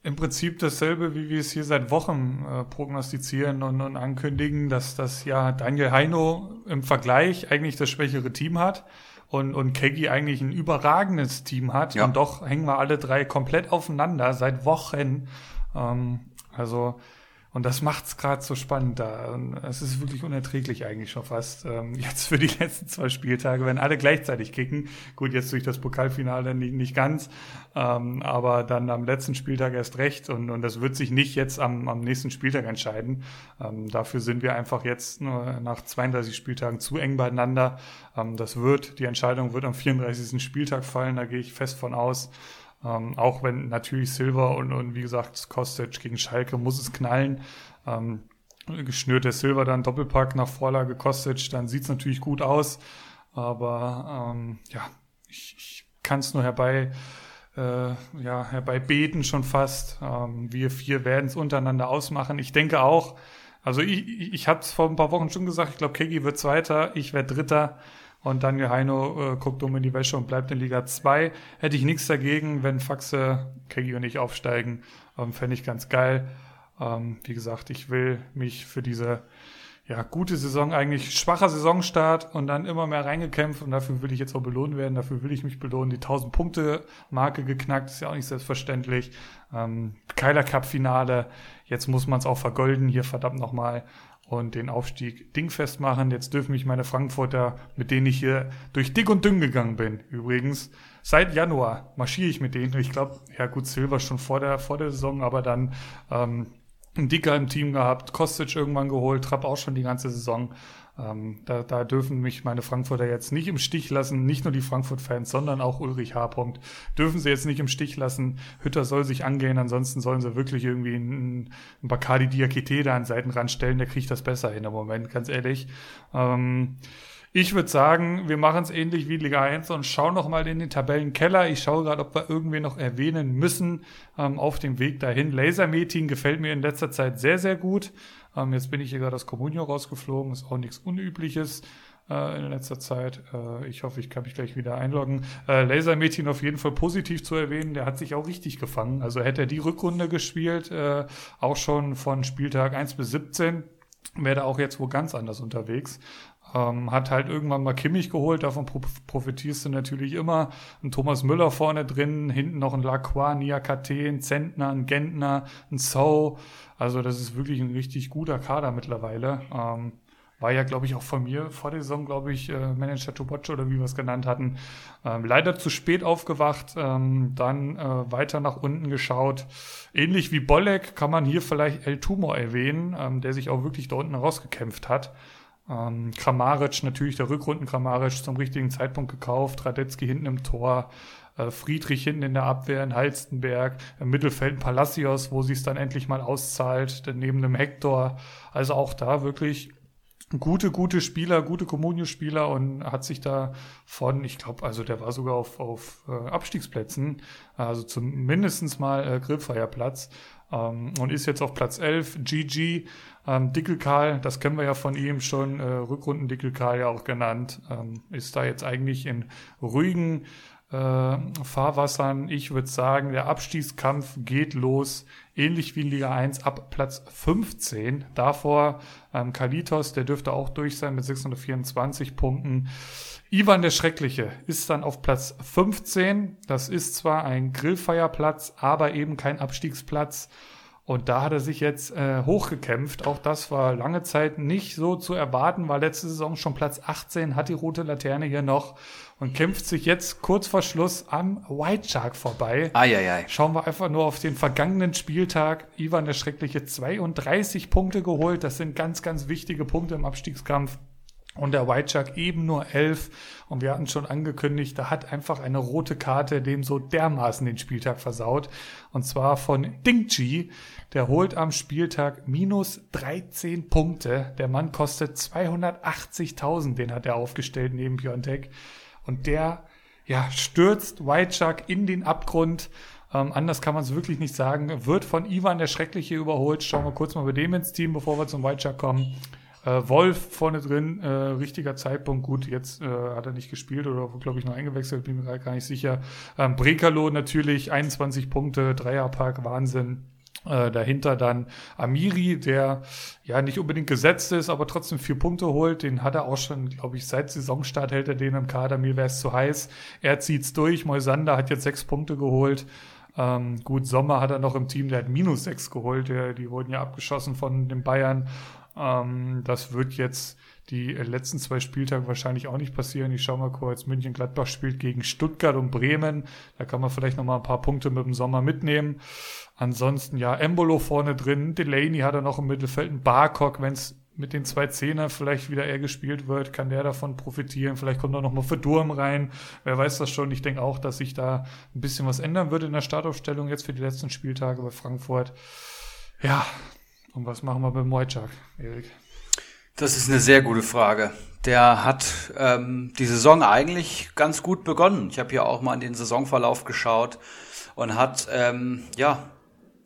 C: im Prinzip dasselbe, wie wir es hier seit Wochen äh, prognostizieren und, und ankündigen, dass das ja Daniel Heino im Vergleich eigentlich das schwächere Team hat und, und Keggy eigentlich ein überragendes Team hat. Ja. Und doch hängen wir alle drei komplett aufeinander seit Wochen. Ähm, also und das macht's gerade so spannend da. Es ist wirklich unerträglich eigentlich schon fast. Ähm, jetzt für die letzten zwei Spieltage, wenn alle gleichzeitig kicken. Gut, jetzt durch das Pokalfinale nicht, nicht ganz, ähm, aber dann am letzten Spieltag erst recht. Und, und das wird sich nicht jetzt am, am nächsten Spieltag entscheiden. Ähm, dafür sind wir einfach jetzt nur nach 32 Spieltagen zu eng beieinander. Ähm, das wird, die Entscheidung wird am 34. Spieltag fallen, da gehe ich fest von aus. Ähm, auch wenn natürlich Silver und, und wie gesagt Kostic gegen Schalke muss es knallen. Ähm, geschnürt Silver dann Doppelpack nach Vorlage Kostic, dann sieht's natürlich gut aus. Aber ähm, ja, ich, ich kann es nur herbei, äh, ja, herbeibeten schon fast. Ähm, wir vier werden es untereinander ausmachen. Ich denke auch, also ich, ich, ich habe es vor ein paar Wochen schon gesagt, ich glaube, Kegi wird Zweiter, ich werde Dritter. Und Daniel Heino äh, guckt um in die Wäsche und bleibt in Liga 2. Hätte ich nichts dagegen, wenn Faxe, Kegi und ich aufsteigen. Ähm, Fände ich ganz geil. Ähm, wie gesagt, ich will mich für diese ja, gute Saison, eigentlich schwacher Saisonstart und dann immer mehr reingekämpft und dafür will ich jetzt auch belohnt werden, dafür will ich mich belohnen. Die 1000 Punkte Marke geknackt, ist ja auch nicht selbstverständlich. Ähm, Keiler Cup Finale, jetzt muss man es auch vergolden, hier verdammt nochmal und den Aufstieg dingfest machen. Jetzt dürfen mich meine Frankfurter, mit denen ich hier durch dick und dünn gegangen bin, übrigens, seit Januar marschiere ich mit denen. Ich glaube, ja gut, Silver schon vor der, vor der Saison, aber dann ähm, ein Dicker im Team gehabt, Kostic irgendwann geholt, Trapp auch schon die ganze Saison. Ähm, da, da dürfen mich meine Frankfurter jetzt nicht im Stich lassen, nicht nur die Frankfurt-Fans, sondern auch Ulrich H. Punkt. Dürfen sie jetzt nicht im Stich lassen. Hütter soll sich angehen, ansonsten sollen sie wirklich irgendwie einen, einen Bacardi Diakite da an den Seitenrand stellen, der kriegt das besser hin im Moment, ganz ehrlich. Ähm, ich würde sagen, wir machen es ähnlich wie Liga 1 und schauen noch mal in den Tabellenkeller. Ich schaue gerade, ob wir irgendwie noch erwähnen müssen ähm, auf dem Weg dahin. Laser-Meeting gefällt mir in letzter Zeit sehr, sehr gut. Ähm, jetzt bin ich hier gerade aus Comunio rausgeflogen, ist auch nichts Unübliches äh, in letzter Zeit. Äh, ich hoffe, ich kann mich gleich wieder einloggen. Äh, Lasermädchen auf jeden Fall positiv zu erwähnen, der hat sich auch richtig gefangen. Also hätte er die Rückrunde gespielt, äh, auch schon von Spieltag 1 bis 17, wäre er auch jetzt wo ganz anders unterwegs. Ähm, hat halt irgendwann mal Kimmich geholt, davon profitierst du natürlich immer. Ein Thomas Müller vorne drin, hinten noch ein Lacroix, Niakate, ein Zentner, ein Gentner, ein So. Also das ist wirklich ein richtig guter Kader mittlerweile. Ähm, war ja, glaube ich, auch von mir vor der Saison, glaube ich, äh, Manager to watch oder wie wir es genannt hatten. Ähm, leider zu spät aufgewacht, ähm, dann äh, weiter nach unten geschaut. Ähnlich wie Bolek kann man hier vielleicht El Tumor erwähnen, ähm, der sich auch wirklich da unten rausgekämpft hat. Ähm, Kramaric, natürlich der Rückrunden Kramaric zum richtigen Zeitpunkt gekauft, Radetzky hinten im Tor, äh, Friedrich hinten in der Abwehr, in Halstenberg, im Mittelfeld Palacios, wo sie es dann endlich mal auszahlt, neben dem Hector. Also auch da wirklich gute, gute Spieler, gute Communio-Spieler und hat sich da von, ich glaube, also der war sogar auf, auf äh, Abstiegsplätzen, also zumindestens mal äh, Grillfeierplatz. ähm, und ist jetzt auf Platz 11. GG, ähm, Dickelkarl, das kennen wir ja von ihm schon, äh, Rückrunden Dickelkarl ja auch genannt, ähm, ist da jetzt eigentlich in ruhigen äh, Fahrwassern. Ich würde sagen, der Abstiegskampf geht los, ähnlich wie in Liga 1 ab Platz 15. Davor ähm, Kalitos, der dürfte auch durch sein mit 624 Punkten. Ivan der Schreckliche ist dann auf Platz 15. Das ist zwar ein Grillfeierplatz, aber eben kein Abstiegsplatz. Und da hat er sich jetzt äh, hochgekämpft. Auch das war lange Zeit nicht so zu erwarten, war letzte Saison schon Platz 18, hat die rote Laterne hier noch und kämpft sich jetzt kurz vor Schluss am White Shark vorbei.
D: Eieiei.
C: Schauen wir einfach nur auf den vergangenen Spieltag. Ivan der Schreckliche 32 Punkte geholt. Das sind ganz, ganz wichtige Punkte im Abstiegskampf und der White Shark eben nur elf. Und wir hatten schon angekündigt, da hat einfach eine rote Karte dem so dermaßen den Spieltag versaut. Und zwar von Dingchi. Der holt am Spieltag minus 13 Punkte. Der Mann kostet 280.000. Den hat er aufgestellt neben Piontek. Und der, ja, stürzt White Shark in den Abgrund. Ähm, anders kann man es wirklich nicht sagen. Wird von Ivan der Schreckliche überholt. Schauen wir kurz mal bei dem ins Team, bevor wir zum White Shark kommen. Äh, Wolf vorne drin, äh, richtiger Zeitpunkt. Gut, jetzt äh, hat er nicht gespielt oder glaube ich noch eingewechselt, bin mir gar nicht sicher. Ähm, Brekalo natürlich, 21 Punkte, Dreierpark, Wahnsinn. Äh, dahinter dann Amiri, der ja nicht unbedingt gesetzt ist, aber trotzdem vier Punkte holt. Den hat er auch schon, glaube ich, seit Saisonstart hält er den im Kader. Mir wäre es zu heiß. Er zieht's durch. Moisander hat jetzt sechs Punkte geholt. Ähm, gut, Sommer hat er noch im Team, der hat minus sechs geholt. Der, die wurden ja abgeschossen von den Bayern. Ähm, das wird jetzt die letzten zwei Spieltage wahrscheinlich auch nicht passieren. Ich schaue mal kurz. München-Gladbach spielt gegen Stuttgart und Bremen. Da kann man vielleicht noch mal ein paar Punkte mit dem Sommer mitnehmen. Ansonsten ja, Embolo vorne drin. Delaney hat er noch im Mittelfeld. Ein Barcock, wenn es mit den zwei Zehner vielleicht wieder eher gespielt wird, kann der davon profitieren. Vielleicht kommt er noch mal für Durm rein. Wer weiß das schon. Ich denke auch, dass sich da ein bisschen was ändern würde in der Startaufstellung jetzt für die letzten Spieltage bei Frankfurt. Ja, und was machen wir mit Wojciech, Erik?
D: Das ist eine sehr gute Frage. Der hat ähm, die Saison eigentlich ganz gut begonnen. Ich habe hier auch mal in den Saisonverlauf geschaut und hat ähm, ja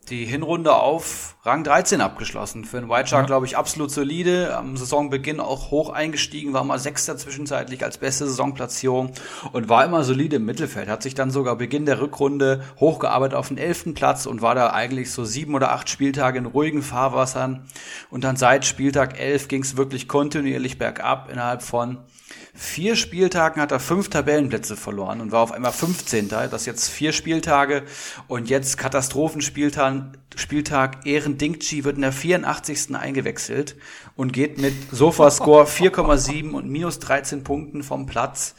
D: die Hinrunde auf Rang 13 abgeschlossen. Für einen White Shark, ja. glaube ich, absolut solide. Am Saisonbeginn auch hoch eingestiegen, war mal Sechster zwischenzeitlich als beste Saisonplatzierung und war immer solide im Mittelfeld. Hat sich dann sogar Beginn der Rückrunde hochgearbeitet auf den elften Platz und war da eigentlich so sieben oder acht Spieltage in ruhigen Fahrwassern. Und dann seit Spieltag elf ging es wirklich kontinuierlich bergab innerhalb von vier Spieltagen hat er fünf Tabellenplätze verloren und war auf einmal 15. Das jetzt vier Spieltage und jetzt Katastrophenspieltag Spieltag Ehren Dingchi wird in der 84. eingewechselt und geht mit Sofascore 4,7 und minus 13 Punkten vom Platz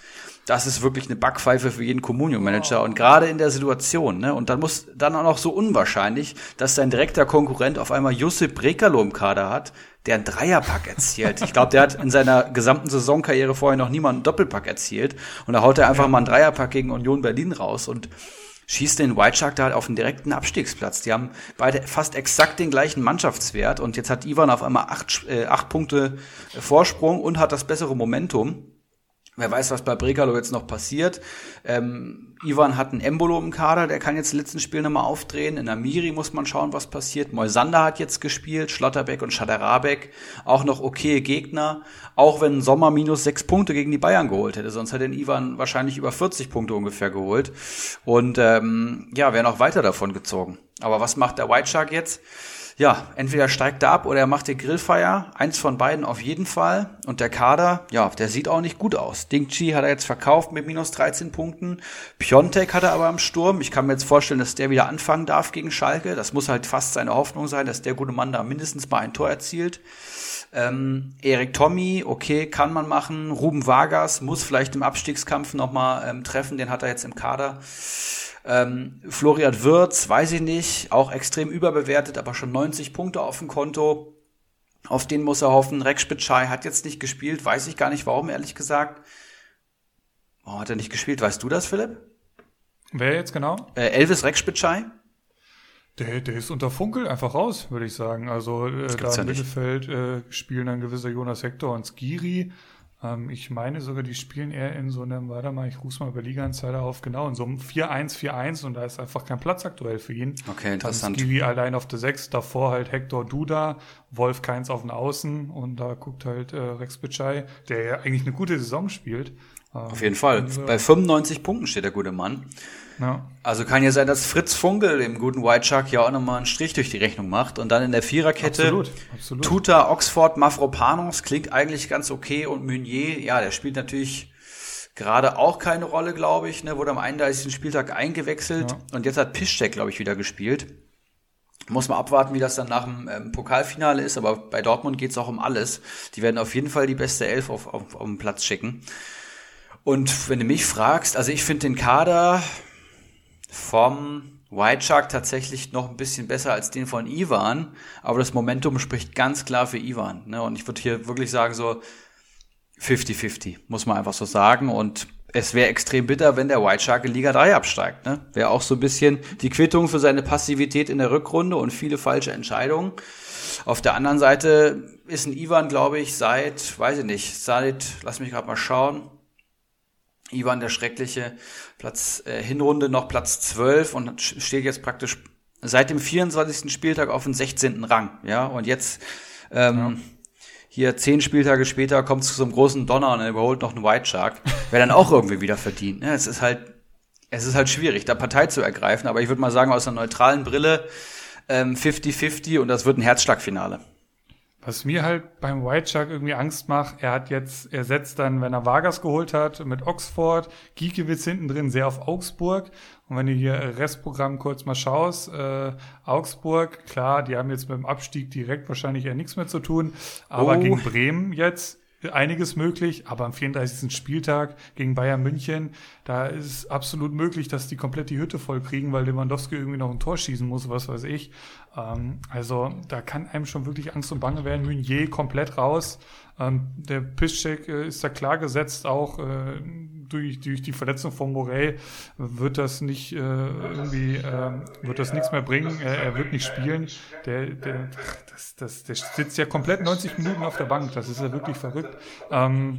D: das ist wirklich eine Backpfeife für jeden Communio-Manager. Und gerade in der Situation, ne? Und dann muss dann auch noch so unwahrscheinlich, dass sein direkter Konkurrent auf einmal Josip Brekalo im Kader hat, der einen Dreierpack erzielt. Ich glaube, der hat in seiner gesamten Saisonkarriere vorher noch niemand einen Doppelpack erzielt. Und da haut er einfach mal einen Dreierpack gegen Union Berlin raus und schießt den White Shark da halt auf den direkten Abstiegsplatz. Die haben beide fast exakt den gleichen Mannschaftswert und jetzt hat Ivan auf einmal acht, äh, acht Punkte Vorsprung und hat das bessere Momentum. Wer weiß, was bei Brekalo jetzt noch passiert. Ähm, Ivan hat einen Embolo im Kader, der kann jetzt letzten Spiel nochmal aufdrehen. In Amiri muss man schauen, was passiert. Moisander hat jetzt gespielt, Schlotterbeck und Schaderabek. Auch noch okay Gegner. Auch wenn Sommer minus sechs Punkte gegen die Bayern geholt hätte. Sonst hätte Ivan wahrscheinlich über 40 Punkte ungefähr geholt. Und ähm, ja, wäre noch weiter davon gezogen. Aber was macht der White Shark jetzt? Ja, entweder steigt er ab oder er macht den Grillfeier. Eins von beiden auf jeden Fall. Und der Kader, ja, der sieht auch nicht gut aus. Ding Chi hat er jetzt verkauft mit minus 13 Punkten. Piontek hat er aber am Sturm. Ich kann mir jetzt vorstellen, dass der wieder anfangen darf gegen Schalke. Das muss halt fast seine Hoffnung sein, dass der gute Mann da mindestens mal ein Tor erzielt. Ähm, Erik Tommy, okay, kann man machen. Ruben Vargas muss vielleicht im Abstiegskampf nochmal ähm, treffen. Den hat er jetzt im Kader. Ähm, Florian Wirz, weiß ich nicht, auch extrem überbewertet, aber schon 90 Punkte auf dem Konto. Auf den muss er hoffen. Rex Spitschei hat jetzt nicht gespielt, weiß ich gar nicht warum, ehrlich gesagt. Warum hat er nicht gespielt? Weißt du das, Philipp?
C: Wer jetzt genau?
D: Äh, Elvis Rex Spitschei?
C: Der, der ist unter Funkel einfach raus, würde ich sagen. Also äh, da im ja Mittelfeld äh, spielen ein gewisser Jonas Hector und Skiri. Ähm, ich meine sogar, die spielen eher in so einem, warte mal, ich rufe mal über Liga-Anzeiger auf, genau, in so einem 4-1, 4-1 und da ist einfach kein Platz aktuell für ihn.
D: Okay, interessant.
C: Dann Skivi allein auf der 6, davor halt Hector Duda, Wolf Keins auf den Außen und da guckt halt äh, Rex Bitschei, der ja eigentlich eine gute Saison spielt.
D: Ähm, auf jeden Fall. Bei 95 Punkten steht der gute Mann. Ja. Also kann ja sein, dass Fritz Funkel dem guten White Shark ja auch nochmal einen Strich durch die Rechnung macht. Und dann in der Viererkette absolut, absolut. Tuta, Oxford, Mafropanos klingt eigentlich ganz okay. Und Meunier, ja, der spielt natürlich gerade auch keine Rolle, glaube ich. Ne, wurde am 31. Spieltag eingewechselt. Ja. Und jetzt hat Piszczek, glaube ich, wieder gespielt. Muss man abwarten, wie das dann nach dem ähm, Pokalfinale ist. Aber bei Dortmund geht es auch um alles. Die werden auf jeden Fall die beste Elf auf, auf, auf den Platz schicken. Und wenn du mich fragst, also ich finde den Kader vom White Shark tatsächlich noch ein bisschen besser als den von Ivan, aber das Momentum spricht ganz klar für Ivan. Ne? Und ich würde hier wirklich sagen, so 50-50, muss man einfach so sagen. Und es wäre extrem bitter, wenn der White Shark in Liga 3 absteigt. Ne? Wäre auch so ein bisschen die Quittung für seine Passivität in der Rückrunde und viele falsche Entscheidungen. Auf der anderen Seite ist ein Ivan, glaube ich, seit, weiß ich nicht, seit, lass mich gerade mal schauen, Ivan der Schreckliche, Platz äh, Hinrunde noch Platz 12 und steht jetzt praktisch seit dem 24. Spieltag auf dem 16. Rang. Ja, und jetzt ähm, ja. hier zehn Spieltage später kommt es zu so einem großen Donner und er überholt noch einen White Shark. Wäre dann auch irgendwie wieder verdient. Ja, es ist halt, es ist halt schwierig, da Partei zu ergreifen, aber ich würde mal sagen, aus einer neutralen Brille 50-50 ähm, und das wird ein Herzschlagfinale.
C: Was mir halt beim White Shark irgendwie Angst macht, er hat jetzt, er setzt dann, wenn er Vargas geholt hat, mit Oxford, Giekewitz hinten drin sehr auf Augsburg. Und wenn du hier Restprogramm kurz mal schaust, äh, Augsburg, klar, die haben jetzt mit dem Abstieg direkt wahrscheinlich eher nichts mehr zu tun, aber oh. gegen Bremen jetzt einiges möglich, aber am 34. Spieltag gegen Bayern München, da ist absolut möglich, dass die komplett die Hütte voll kriegen, weil Lewandowski irgendwie noch ein Tor schießen muss, was weiß ich. Ähm, also da kann einem schon wirklich Angst und Bange werden. Meunier komplett raus. Ähm, der Piszczek äh, ist da klar gesetzt, auch äh, durch, durch die Verletzung von Morey wird das nicht äh, irgendwie, äh, wird das nichts mehr bringen. Er, wird nicht spielen. Der, der, das, das, der sitzt ja komplett 90 Minuten auf der Bank. Das ist ja wirklich verrückt. Ähm,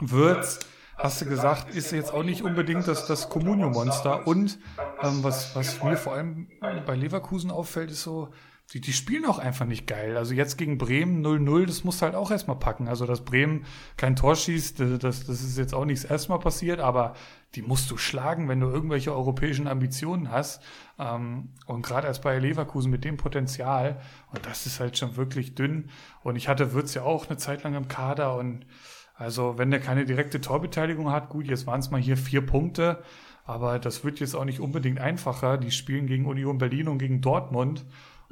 C: wird hast du gesagt, ist jetzt auch nicht unbedingt das, das Comunio-Monster. Und ähm, was, was mir vor allem bei Leverkusen auffällt, ist so, die, die spielen auch einfach nicht geil. Also jetzt gegen Bremen 0-0, das musst du halt auch erstmal packen. Also, dass Bremen kein Tor schießt, das, das ist jetzt auch nichts erstmal passiert, aber die musst du schlagen, wenn du irgendwelche europäischen Ambitionen hast. Ähm, und gerade erst bei Leverkusen mit dem Potenzial. Und das ist halt schon wirklich dünn. Und ich hatte Würz ja auch eine Zeit lang im Kader. Und also, wenn der keine direkte Torbeteiligung hat, gut, jetzt waren es mal hier vier Punkte. Aber das wird jetzt auch nicht unbedingt einfacher. Die spielen gegen Union Berlin und gegen Dortmund.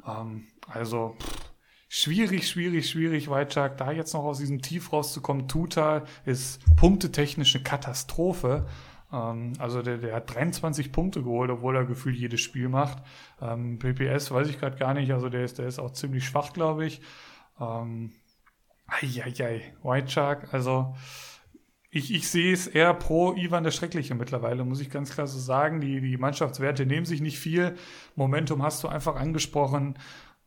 C: Ähm, also pff, schwierig, schwierig, schwierig, White da jetzt noch aus diesem Tief rauszukommen. Tuta ist punktetechnisch eine Katastrophe. Ähm, also der, der hat 23 Punkte geholt, obwohl er gefühlt jedes Spiel macht. Ähm, PPS weiß ich gerade gar nicht, also der ist, der ist auch ziemlich schwach, glaube ich. Ähm, Eieiei, White Shark, also ich, ich sehe es eher pro Ivan der Schreckliche mittlerweile, muss ich ganz klar so sagen. Die, die Mannschaftswerte nehmen sich nicht viel. Momentum hast du einfach angesprochen.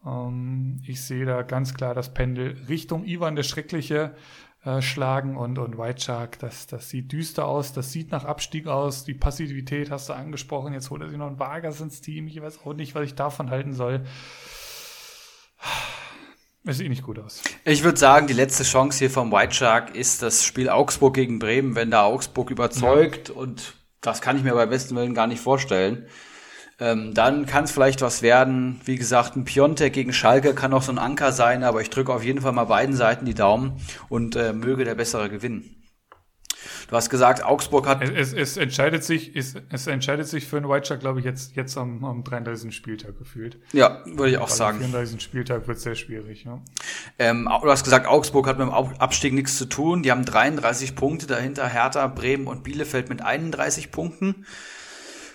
C: Ähm, ich sehe da ganz klar das Pendel Richtung Ivan der Schreckliche äh, schlagen und, und White Shark, das, das sieht düster aus, das sieht nach Abstieg aus. Die Passivität hast du angesprochen. Jetzt holt er sich noch ein Vargas ins Team. Ich weiß auch nicht, was ich davon halten soll. Es sieht nicht gut aus.
D: Ich würde sagen, die letzte Chance hier vom White Shark ist das Spiel Augsburg gegen Bremen, wenn da Augsburg überzeugt ja. und das kann ich mir bei besten Willen gar nicht vorstellen. Ähm, dann kann es vielleicht was werden. Wie gesagt, ein Piontek gegen Schalke kann auch so ein Anker sein, aber ich drücke auf jeden Fall mal beiden Seiten die Daumen und äh, möge der Bessere gewinnen. Du hast gesagt, Augsburg hat.
C: Es, es, entscheidet sich, es, es entscheidet sich für einen White Shark, glaube ich, jetzt, jetzt am, am 33. Spieltag gefühlt.
D: Ja, würde ich auch Weil sagen.
C: Am 34. Spieltag wird sehr schwierig, ja.
D: Ähm, du hast gesagt, Augsburg hat mit dem Abstieg nichts zu tun. Die haben 33 Punkte, dahinter Hertha, Bremen und Bielefeld mit 31 Punkten.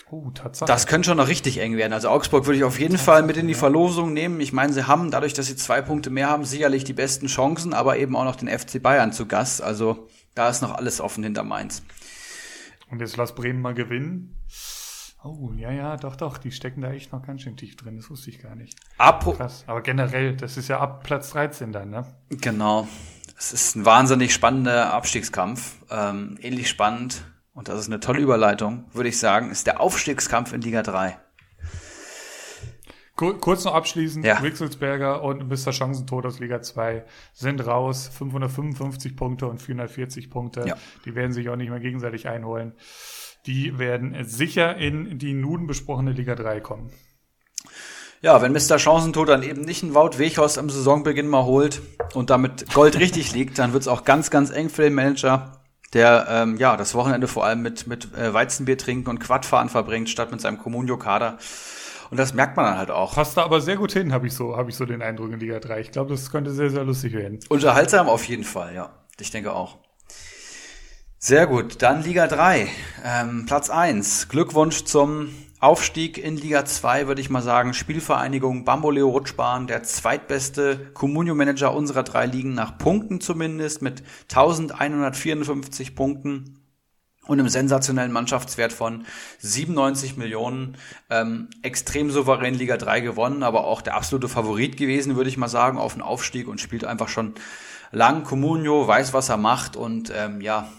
D: Oh, Tatsache. Das könnte schon noch richtig eng werden. Also Augsburg würde ich auf jeden Tatsache, Fall mit in die Verlosung nehmen. Ich meine, sie haben, dadurch, dass sie zwei Punkte mehr haben, sicherlich die besten Chancen, aber eben auch noch den FC Bayern zu Gast. Also da ist noch alles offen hinter Mainz.
C: Und jetzt lass Bremen mal gewinnen. Oh, ja, ja, doch, doch, die stecken da echt noch ganz schön tief drin, das wusste ich gar nicht.
D: Apro
C: Krass, aber generell, das ist ja ab Platz 13 dann, ne?
D: Genau. es ist ein wahnsinnig spannender Abstiegskampf. Ähm, ähnlich spannend, und das ist eine tolle Überleitung, würde ich sagen, ist der Aufstiegskampf in Liga 3.
C: Kurz noch abschließend,
D: Ja.
C: Wixelsberger und Mr. Chancentod aus Liga 2 sind raus. 555 Punkte und 440 Punkte.
D: Ja.
C: Die werden sich auch nicht mehr gegenseitig einholen. Die werden sicher in die nun besprochene Liga 3 kommen.
D: Ja, wenn Mr. Chancentod dann eben nicht einen Wout Weghorst am Saisonbeginn mal holt und damit Gold richtig liegt, dann wird's auch ganz, ganz eng für den Manager, der ähm, ja das Wochenende vor allem mit, mit äh, Weizenbier trinken und Quadfahren verbringt, statt mit seinem Comunio-Kader. Und das merkt man dann halt auch.
C: Passt da aber sehr gut hin, habe ich so, habe ich so den Eindruck in Liga 3. Ich glaube, das könnte sehr, sehr lustig werden.
D: Unterhaltsam auf jeden Fall, ja. Ich denke auch. Sehr gut. Dann Liga 3. Ähm, Platz 1. Glückwunsch zum Aufstieg in Liga 2, würde ich mal sagen. Spielvereinigung Bamboleo Rutschbahn, der zweitbeste Comunio-Manager unserer drei Ligen, nach Punkten zumindest, mit 1154 Punkten und einem sensationellen Mannschaftswert von 97 Millionen. Ähm, extrem souverän Liga 3 gewonnen, aber auch der absolute Favorit gewesen, würde ich mal sagen, auf den Aufstieg und spielt einfach schon lang. Comunio weiß, was er macht und ähm, ja,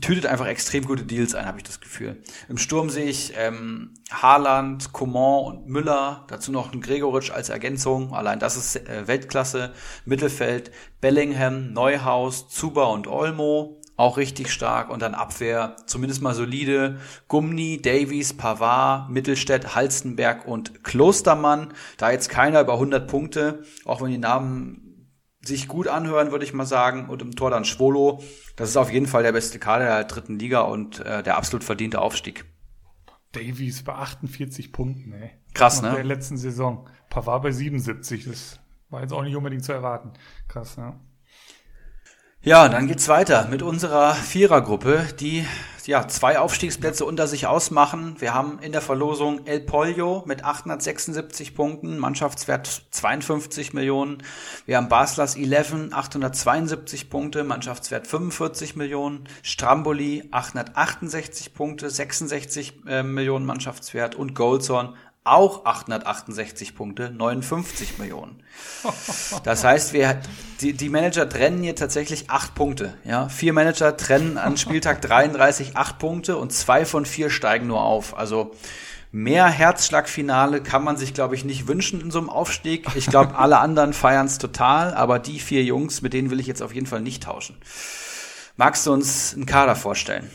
D: tütet einfach extrem gute Deals ein, habe ich das Gefühl. Im Sturm sehe ich ähm, Haaland, Coman und Müller, dazu noch ein Gregoritsch als Ergänzung. Allein das ist äh, Weltklasse. Mittelfeld Bellingham, Neuhaus, Zuba und Olmo. Auch richtig stark und dann Abwehr, zumindest mal solide. Gumni, Davies, Pavard, Mittelstädt, Halstenberg und Klostermann. Da jetzt keiner über 100 Punkte, auch wenn die Namen sich gut anhören, würde ich mal sagen. Und im Tor dann Schwolo. Das ist auf jeden Fall der beste Kader der dritten Liga und äh, der absolut verdiente Aufstieg.
C: Davies bei 48 Punkten, ey.
D: Krass, ne?
C: der letzten Saison. Pavard bei 77. Das war jetzt auch nicht unbedingt zu erwarten. Krass, ja.
D: Ja, dann geht's weiter mit unserer Vierergruppe, die ja zwei Aufstiegsplätze unter sich ausmachen. Wir haben in der Verlosung El Pollo mit 876 Punkten, Mannschaftswert 52 Millionen. Wir haben Baslers 11, 872 Punkte, Mannschaftswert 45 Millionen. Stramboli 868 Punkte, 66 äh, Millionen Mannschaftswert und Goldson auch 868 Punkte, 59 Millionen. Das heißt, wir, die, die Manager trennen hier tatsächlich acht Punkte. Ja, vier Manager trennen an Spieltag 33 acht Punkte und zwei von vier steigen nur auf. Also mehr Herzschlagfinale kann man sich, glaube ich, nicht wünschen in so einem Aufstieg. Ich glaube, alle anderen feiern es total, aber die vier Jungs, mit denen will ich jetzt auf jeden Fall nicht tauschen. Magst du uns einen Kader vorstellen?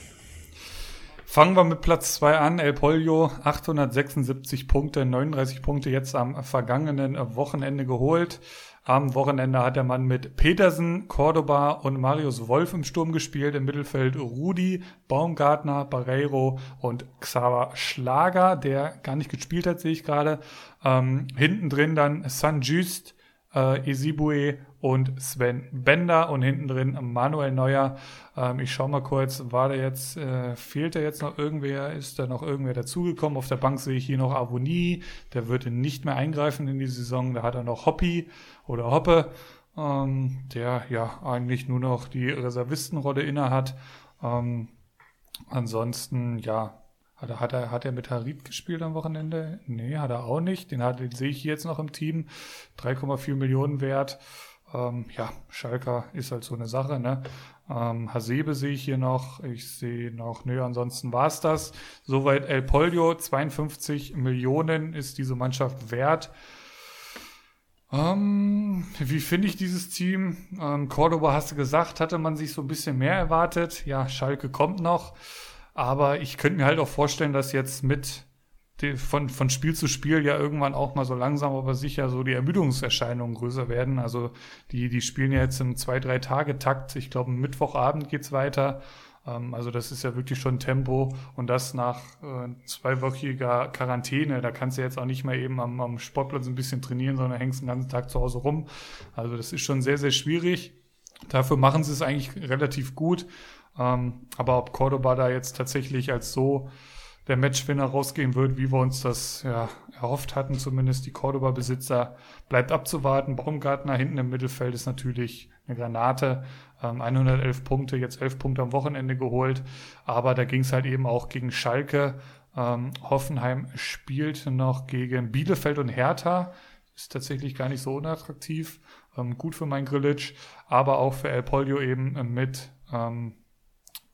C: Fangen wir mit Platz 2 an. El Pollo, 876 Punkte, 39 Punkte jetzt am vergangenen Wochenende geholt. Am Wochenende hat der Mann mit Petersen, Cordoba und Marius Wolf im Sturm gespielt. Im Mittelfeld Rudi, Baumgartner, Barreiro und Xaver Schlager, der gar nicht gespielt hat, sehe ich gerade. Ähm, hinten drin dann San Just, äh, Esibue und Sven Bender und hinten drin Manuel Neuer. Ähm, ich schaue mal kurz, war der jetzt, äh, fehlt da jetzt noch irgendwer? Ist da noch irgendwer dazugekommen? Auf der Bank sehe ich hier noch Avoni, der würde nicht mehr eingreifen in die Saison. Da hat er noch Hoppi oder Hoppe, ähm, der ja eigentlich nur noch die Reservistenrolle inne hat. Ähm, ansonsten, ja, hat er, hat er, hat er mit Harit gespielt am Wochenende? Nee, hat er auch nicht. Den, hat, den sehe ich jetzt noch im Team. 3,4 Millionen wert. Ähm, ja, Schalker ist halt so eine Sache, ne? Ähm, Hasebe sehe ich hier noch. Ich sehe noch, nö, ansonsten war's das. Soweit El Polio, 52 Millionen ist diese Mannschaft wert. Ähm, wie finde ich dieses Team? Ähm, Cordoba hast du gesagt, hatte man sich so ein bisschen mehr erwartet. Ja, Schalke kommt noch. Aber ich könnte mir halt auch vorstellen, dass jetzt mit von, von Spiel zu Spiel ja irgendwann auch mal so langsam, aber sicher so die Ermüdungserscheinungen größer werden. Also die, die spielen ja jetzt im zwei, drei Tage Takt. Ich glaube, Mittwochabend geht's weiter. Ähm, also das ist ja wirklich schon Tempo und das nach äh, zweiwöchiger Quarantäne. Da kannst du jetzt auch nicht mehr eben am, am Sportplatz ein bisschen trainieren, sondern hängst den ganzen Tag zu Hause rum. Also das ist schon sehr, sehr schwierig. Dafür machen sie es eigentlich relativ gut. Ähm, aber ob Cordoba da jetzt tatsächlich als so der Matchwinner rausgehen wird, wie wir uns das ja, erhofft hatten, zumindest die Cordoba-Besitzer, bleibt abzuwarten. Baumgartner hinten im Mittelfeld ist natürlich eine Granate. Ähm, 111 Punkte, jetzt 11 Punkte am Wochenende geholt. Aber da ging es halt eben auch gegen Schalke. Ähm, Hoffenheim spielt noch gegen Bielefeld und Hertha. Ist tatsächlich gar nicht so unattraktiv. ähm, gut für mein Grillitsch, aber auch für El Polio eben mit, ähm,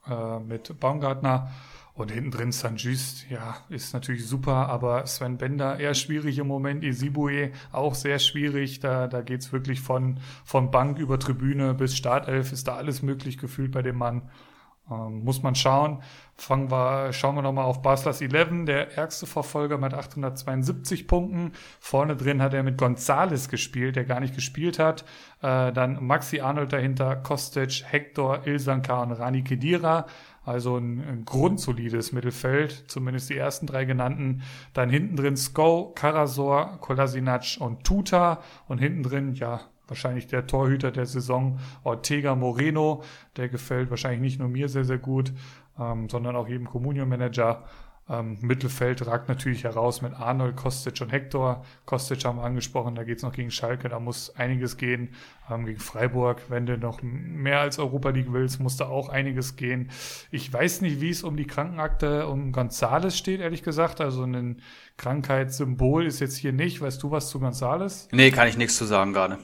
C: äh, mit Baumgartner. Und hinten drin St. Just, ja, ist natürlich super, aber Sven Bender eher schwierig im Moment, Isibue auch sehr schwierig. Da, da geht's wirklich von, von Bank über Tribüne bis Startelf, ist da alles möglich gefühlt bei dem Mann. Ähm, muss man schauen. Fangen wir, schauen wir nochmal auf Baslers 11, der ärgste Verfolger mit 872 Punkten. Vorne drin hat er mit Gonzales gespielt, der gar nicht gespielt hat. Äh, dann Maxi Arnold dahinter, Kostic, Hector, Ilsanka und Rani Kedira. Also ein, ein grundsolides Mittelfeld, zumindest die ersten drei genannten. Dann hinten drin Sko, Karasor, Kolasinac und Tuta. Und hinten drin, ja, wahrscheinlich der Torhüter der Saison, Ortega Moreno. Der gefällt wahrscheinlich nicht nur mir sehr, sehr gut, ähm, sondern auch jedem Communio-Manager. Ähm, Mittelfeld ragt natürlich heraus mit Arnold, Kostic und Hector. Kostic haben wir angesprochen, da geht es noch gegen Schalke, da muss einiges gehen. Ähm, gegen Freiburg, wenn du noch mehr als Europa League willst, muss da auch einiges gehen. Ich weiß nicht, wie es um die Krankenakte um Gonzales steht, ehrlich gesagt. Also ein Krankheitssymbol ist jetzt hier nicht. Weißt du was zu Gonzales?
D: Nee, kann ich nichts zu sagen gerade.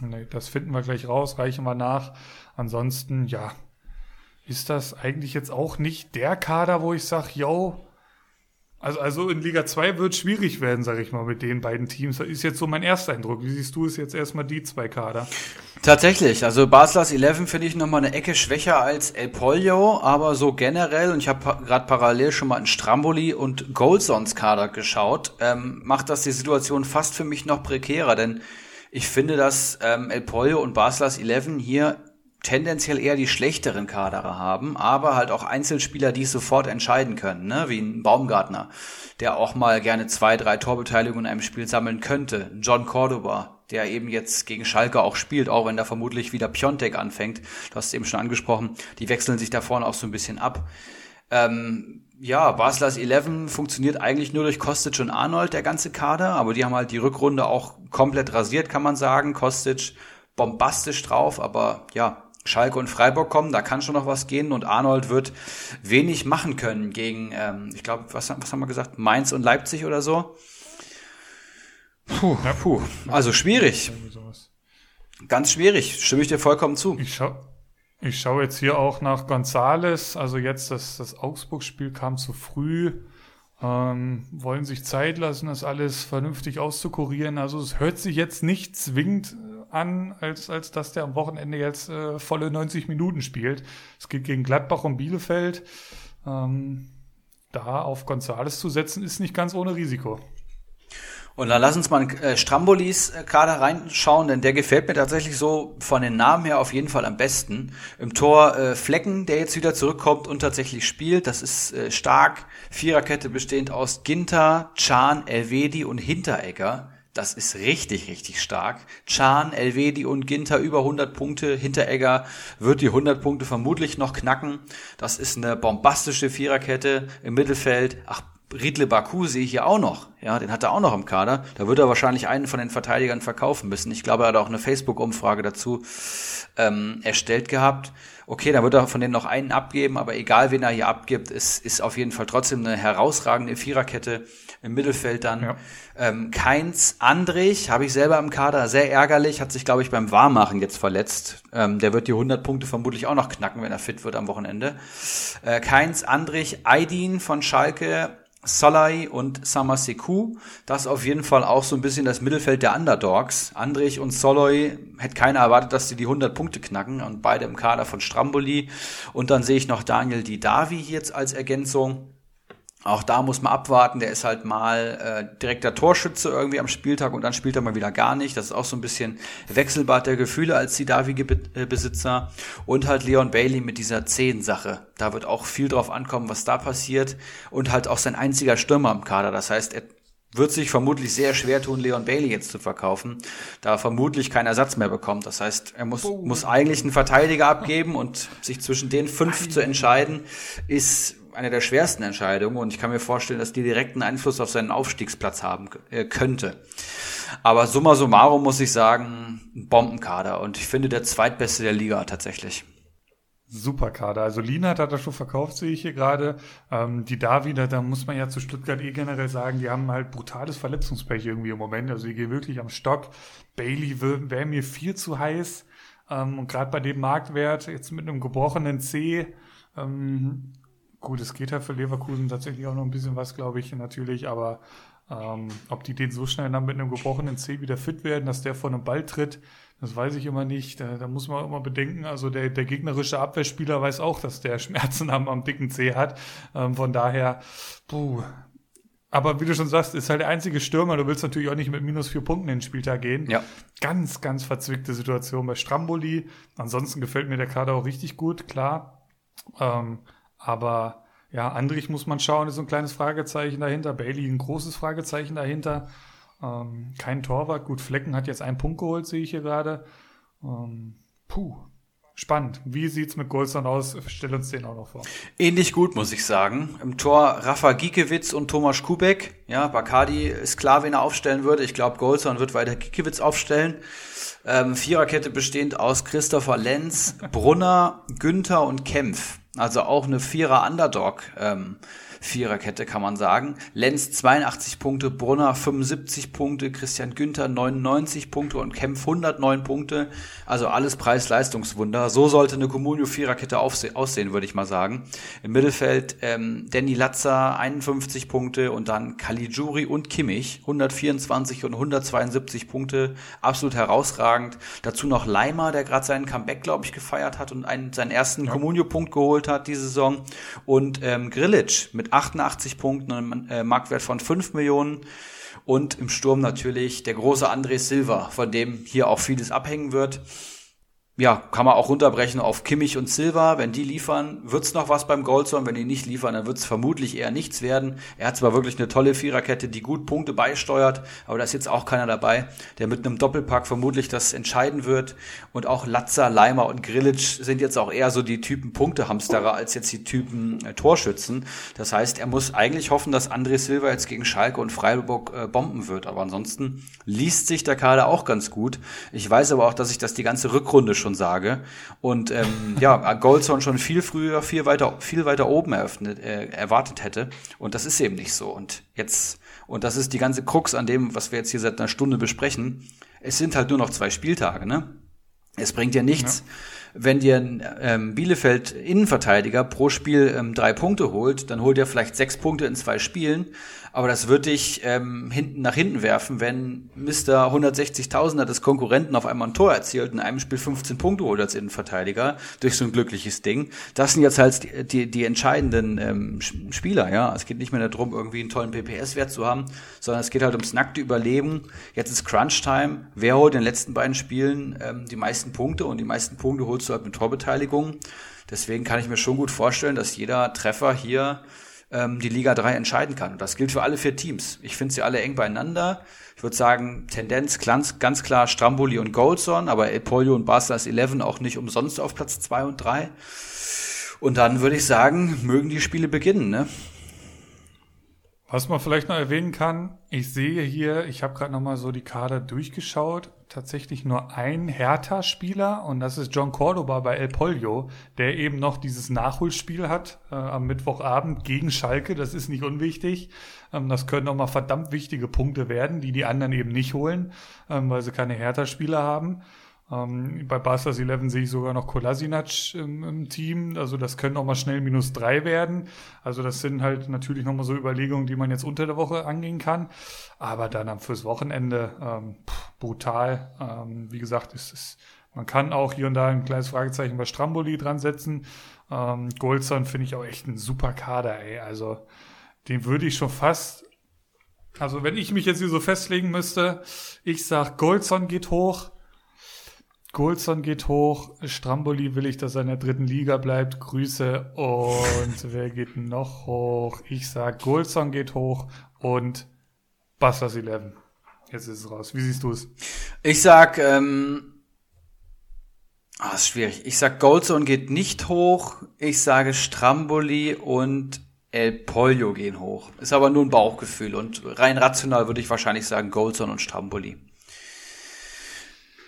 C: Nee, das finden wir gleich raus, reichen wir nach. Ansonsten, ja, ist das eigentlich jetzt auch nicht der Kader, wo ich sage, yo, also, also in Liga 2 wird schwierig werden, sage ich mal, mit den beiden Teams. Das ist jetzt so mein erster Eindruck. Wie siehst du es jetzt erstmal die zwei Kader?
D: Tatsächlich, also Baslers 11 finde ich nochmal eine Ecke schwächer als El Pollo, aber so generell, und ich habe gerade parallel schon mal in Stramboli und Goldsons Kader geschaut, ähm, macht das die Situation fast für mich noch prekärer, denn ich finde, dass ähm, El Pollo und Baslers 11 hier tendenziell eher die schlechteren Kaderer haben, aber halt auch Einzelspieler, die es sofort entscheiden können, ne? wie ein Baumgartner, der auch mal gerne zwei, drei Torbeteiligungen in einem Spiel sammeln könnte. John Cordoba, der eben jetzt gegen Schalke auch spielt, auch wenn da vermutlich wieder Piontek anfängt. Du hast es eben schon angesprochen, die wechseln sich da vorne auch so ein bisschen ab. Ähm, ja, Baslers 11 funktioniert eigentlich nur durch Kostic und Arnold, der ganze Kader, aber die haben halt die Rückrunde auch komplett rasiert, kann man sagen. Kostic bombastisch drauf, aber ja, Schalke und Freiburg kommen, da kann schon noch was gehen und Arnold wird wenig machen können gegen, ähm, ich glaube, was, was haben wir gesagt, Mainz und Leipzig oder so. Puh, ja. puh. Also schwierig. Ganz schwierig, stimme ich dir vollkommen zu.
C: Ich schau, ich schaue jetzt hier auch nach Gonzales, also jetzt das, das Augsburg-Spiel kam zu früh, ähm, wollen sich Zeit lassen, das alles vernünftig auszukurieren. Also es hört sich jetzt nicht zwingend an, als, als dass der am Wochenende jetzt äh, volle 90 Minuten spielt. Es geht gegen Gladbach und Bielefeld. Ähm, da auf Gonzales zu setzen, ist nicht ganz ohne Risiko.
D: Und dann lass uns mal äh, Strambolis äh, Kader reinschauen, denn der gefällt mir tatsächlich so von den Namen her auf jeden Fall am besten. Im Tor äh, Flecken, der jetzt wieder zurückkommt und tatsächlich spielt. Das ist äh, stark. Viererkette bestehend aus Ginter, Chan, Elvedi und Hinteregger. Das ist richtig, richtig stark. Chan, Elvedi und Ginter über 100 Punkte. Hinteregger wird die 100 Punkte vermutlich noch knacken. Das ist eine bombastische Viererkette im Mittelfeld. Ach, Riedle Baku sehe ich hier auch noch. Ja, den hat er auch noch im Kader. Da wird er wahrscheinlich einen von den Verteidigern verkaufen müssen. Ich glaube, er hat auch eine Facebook-Umfrage dazu ähm, erstellt gehabt. Okay, da wird er von denen noch einen abgeben, aber egal, wen er hier abgibt, ist, ist auf jeden Fall trotzdem eine herausragende Viererkette im Mittelfeld dann. Ja. Ähm, Keins Andrich habe ich selber im Kader, sehr ärgerlich, hat sich, glaube ich, beim Warmmachen jetzt verletzt. Ähm, der wird die 100 Punkte vermutlich auch noch knacken, wenn er fit wird am Wochenende. Äh, Keins Andrich, Aydin von Schalke, Solai und Samaseku. Das ist auf jeden Fall auch so ein bisschen das Mittelfeld der Underdogs. Andrich und Soloi hätte keiner erwartet, dass sie die 100 Punkte knacken und beide im Kader von Stramboli. Und dann sehe ich noch Daniel Didavi jetzt als Ergänzung. Auch da muss man abwarten, der ist halt mal äh, direkter Torschütze irgendwie am Spieltag und dann spielt er mal wieder gar nicht. Das ist auch so ein bisschen Wechselbad der Gefühle als die Davi-Besitzer. Und halt Leon Bailey mit dieser Zehn-Sache. Da wird auch viel drauf ankommen, was da passiert. Und halt auch sein einziger Stürmer im Kader. Das heißt, er wird sich vermutlich sehr schwer tun, Leon Bailey jetzt zu verkaufen, da er vermutlich keinen Ersatz mehr bekommt. Das heißt, er muss, muss eigentlich einen Verteidiger abgeben und sich zwischen den fünf zu entscheiden, ist eine der schwersten Entscheidungen und ich kann mir vorstellen, dass die direkten Einfluss auf seinen Aufstiegsplatz haben äh, könnte. Aber summa summarum muss ich sagen, Bombenkader und ich finde der zweitbeste der Liga tatsächlich.
C: Super Kader. Also Lienert hat er schon verkauft, sehe ich hier gerade. Ähm, die Davida, da muss man ja zu Stuttgart eh generell sagen, die haben halt brutales Verletzungspech irgendwie im Moment. Also die gehen wirklich am Stock. Bailey wäre mir viel zu heiß. Ähm, und gerade bei dem Marktwert, jetzt mit einem gebrochenen C, ähm, gut, es geht ja für Leverkusen tatsächlich auch noch ein bisschen was, glaube ich, natürlich, aber ähm, ob die den so schnell dann mit einem gebrochenen C wieder fit werden, dass der vor einem Ball tritt, das weiß ich immer nicht. Da, da muss man immer bedenken, also der, der gegnerische Abwehrspieler weiß auch, dass der Schmerzen am, am dicken C hat. Ähm, von daher, puh. Aber wie du schon sagst, ist halt der einzige Stürmer. Du willst natürlich auch nicht mit minus vier Punkten in den Spieltag gehen.
D: Ja.
C: Ganz, ganz verzwickte Situation bei Stramboli. Ansonsten gefällt mir der Kader auch richtig gut, klar. Ähm, aber ja, Andrich muss man schauen, ist so ein kleines Fragezeichen dahinter. Bailey ein großes Fragezeichen dahinter. Ähm, kein Torwart. Gut, Flecken hat jetzt einen Punkt geholt, sehe ich hier gerade. Ähm, puh, spannend. Wie sieht's mit Goldston aus? Stell uns den auch noch vor.
D: Ähnlich gut, muss ich sagen. Im Tor Rafa Giekewitz und Thomas Kubek. Ja, Bacardi ist klar, wen er aufstellen würde. Ich glaube, Goldston wird weiter Giekewitz aufstellen. Ähm, Viererkette bestehend aus Christopher Lenz, Brunner, Günther und Kempf. Also auch eine Vierer-Underdog. Ähm, Viererkette, kann man sagen. Lenz 82 Punkte, Brunner 75 Punkte, Christian Günther 99 Punkte und Kempf 109 Punkte. Also alles Preis-Leistungswunder. So sollte eine Comunio Viererkette aussehen, würde ich mal sagen. Im Mittelfeld ähm, Danny Latzer 51 Punkte und dann Caligiuri und Kimmich 124 und 172 Punkte. Absolut herausragend. Dazu noch Leimer, der gerade seinen Comeback, glaube ich, gefeiert hat und einen, seinen ersten ja. Comunio-Punkt geholt hat diese Saison. Und ähm, Grilic mit 88 Punkten und einem äh, Marktwert von 5 Millionen. Und im Sturm natürlich der große André Silva, von dem hier auch vieles abhängen wird ja, kann man auch runterbrechen auf Kimmich und Silva. Wenn die liefern, wird's noch was beim Goldson. Wenn die nicht liefern, dann wird's vermutlich eher nichts werden. Er hat zwar wirklich eine tolle Viererkette, die gut Punkte beisteuert, aber da ist jetzt auch keiner dabei, der mit einem Doppelpack vermutlich das entscheiden wird. Und auch Latza, Leimer und Grilic sind jetzt auch eher so die Typen Punktehamsterer als jetzt die Typen äh, Torschützen. Das heißt, er muss eigentlich hoffen, dass André Silva jetzt gegen Schalke und Freiburg äh, bomben wird. Aber ansonsten liest sich der Kader auch ganz gut. Ich weiß aber auch, dass ich das die ganze Rückrunde schon sage. Und ähm, ja, Goldson schon viel früher, viel weiter, viel weiter oben eröffnet, äh, erwartet hätte. Und das ist eben nicht so. Und jetzt, und das ist die ganze Krux an dem, was wir jetzt hier seit einer Stunde besprechen. Es sind halt nur noch zwei Spieltage, ne? Es bringt ja nichts, ja. wenn dir ein ähm, Bielefeld Innenverteidiger pro Spiel ähm, drei Punkte holt, dann holt er vielleicht sechs Punkte in zwei Spielen aber das würde dich ähm, hinten nach hinten werfen, wenn Mr. 160.000er des Konkurrenten auf einmal ein Tor erzielt in einem Spiel 15 Punkte holt als Innenverteidiger durch so ein glückliches Ding. Das sind jetzt halt die, die, die entscheidenden ähm, Spieler, ja. Es geht nicht mehr darum, irgendwie einen tollen PPS-Wert zu haben, sondern es geht halt ums nackte Überleben. Jetzt ist Crunch-Time. Wer holt in den letzten beiden Spielen ähm, die meisten Punkte und die meisten Punkte holst du halt mit Torbeteiligung. Deswegen kann ich mir schon gut vorstellen, dass jeder Treffer hier ähm, die Liga 3 entscheiden kann. Und das gilt für alle vier Teams. Ich finde sie alle eng beieinander. Ich würde sagen, Tendenz ganz, ganz klar Stramboli und Goldson, aber El Pollo und Barca's 11 auch nicht umsonst auf Platz 2 und 3. Und dann würde ich sagen, mögen die Spiele beginnen, ne?
C: Was man vielleicht noch erwähnen kann, ich sehe hier, ich habe gerade nochmal so die Kader durchgeschaut, tatsächlich nur ein Hertha-Spieler und das ist John Cordoba bei El Pollo, der eben noch dieses Nachholspiel hat äh, am Mittwochabend gegen Schalke. Das ist nicht unwichtig. Ähm, das können nochmal verdammt wichtige Punkte werden, die die anderen eben nicht holen, ähm, weil sie keine Hertha-Spieler haben. Ähm, bei Barca's 11 sehe ich sogar noch Kolasinac im, im, Team. Also das können auch mal schnell minus drei werden. Also das sind halt natürlich nochmal so Überlegungen, die man jetzt unter der Woche angehen kann. Aber dann fürs Wochenende ähm, pff, brutal. Ähm, wie gesagt, ist es man kann auch hier und da ein kleines Fragezeichen bei Stramboli dran setzen. Ähm, Goldson finde ich auch echt ein super Kader, ey. Also den würde ich schon fast also wenn ich mich jetzt hier so festlegen müsste, ich sag Goldson geht hoch, Golson geht hoch. Stramboli will ich, dass er in der dritten Liga bleibt. Grüße. Und wer geht noch hoch? Ich sag, Golson geht hoch und Busters 11. Jetzt ist es raus. Wie siehst du es?
D: Ich sag, ähm, ah, ist schwierig. Ich sag, Goldson geht nicht hoch. Ich sage, Stramboli und El Pollo gehen hoch. Ist aber nur ein Bauchgefühl und rein rational würde ich wahrscheinlich sagen, Goldson und Stramboli.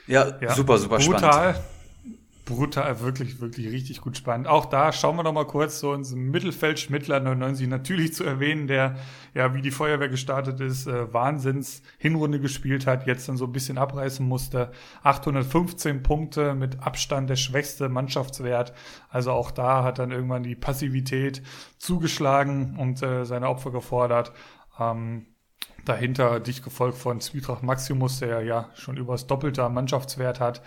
D: Ja, ja super, super brutal. spannend.
C: brutal, wirklich, wirklich richtig gut spannend. Auch da schauen wir noch mal kurz so ins Mittelfeld Schmittler 99 natürlich zu erwähnen, der ja wie die Feuerwehr gestartet ist, äh, Wahnsinns Hinrunde gespielt hat, jetzt dann so ein bisschen abreißen musste. 815 Punkte mit Abstand der schwächste Mannschaftswert. Also auch da hat dann irgendwann die Passivität zugeschlagen und äh, seine Opfer gefordert. Ähm, dahinter dich gefolgt von Zwietracht Maximus, der ja schon übers Doppelte Mannschaftswert hat.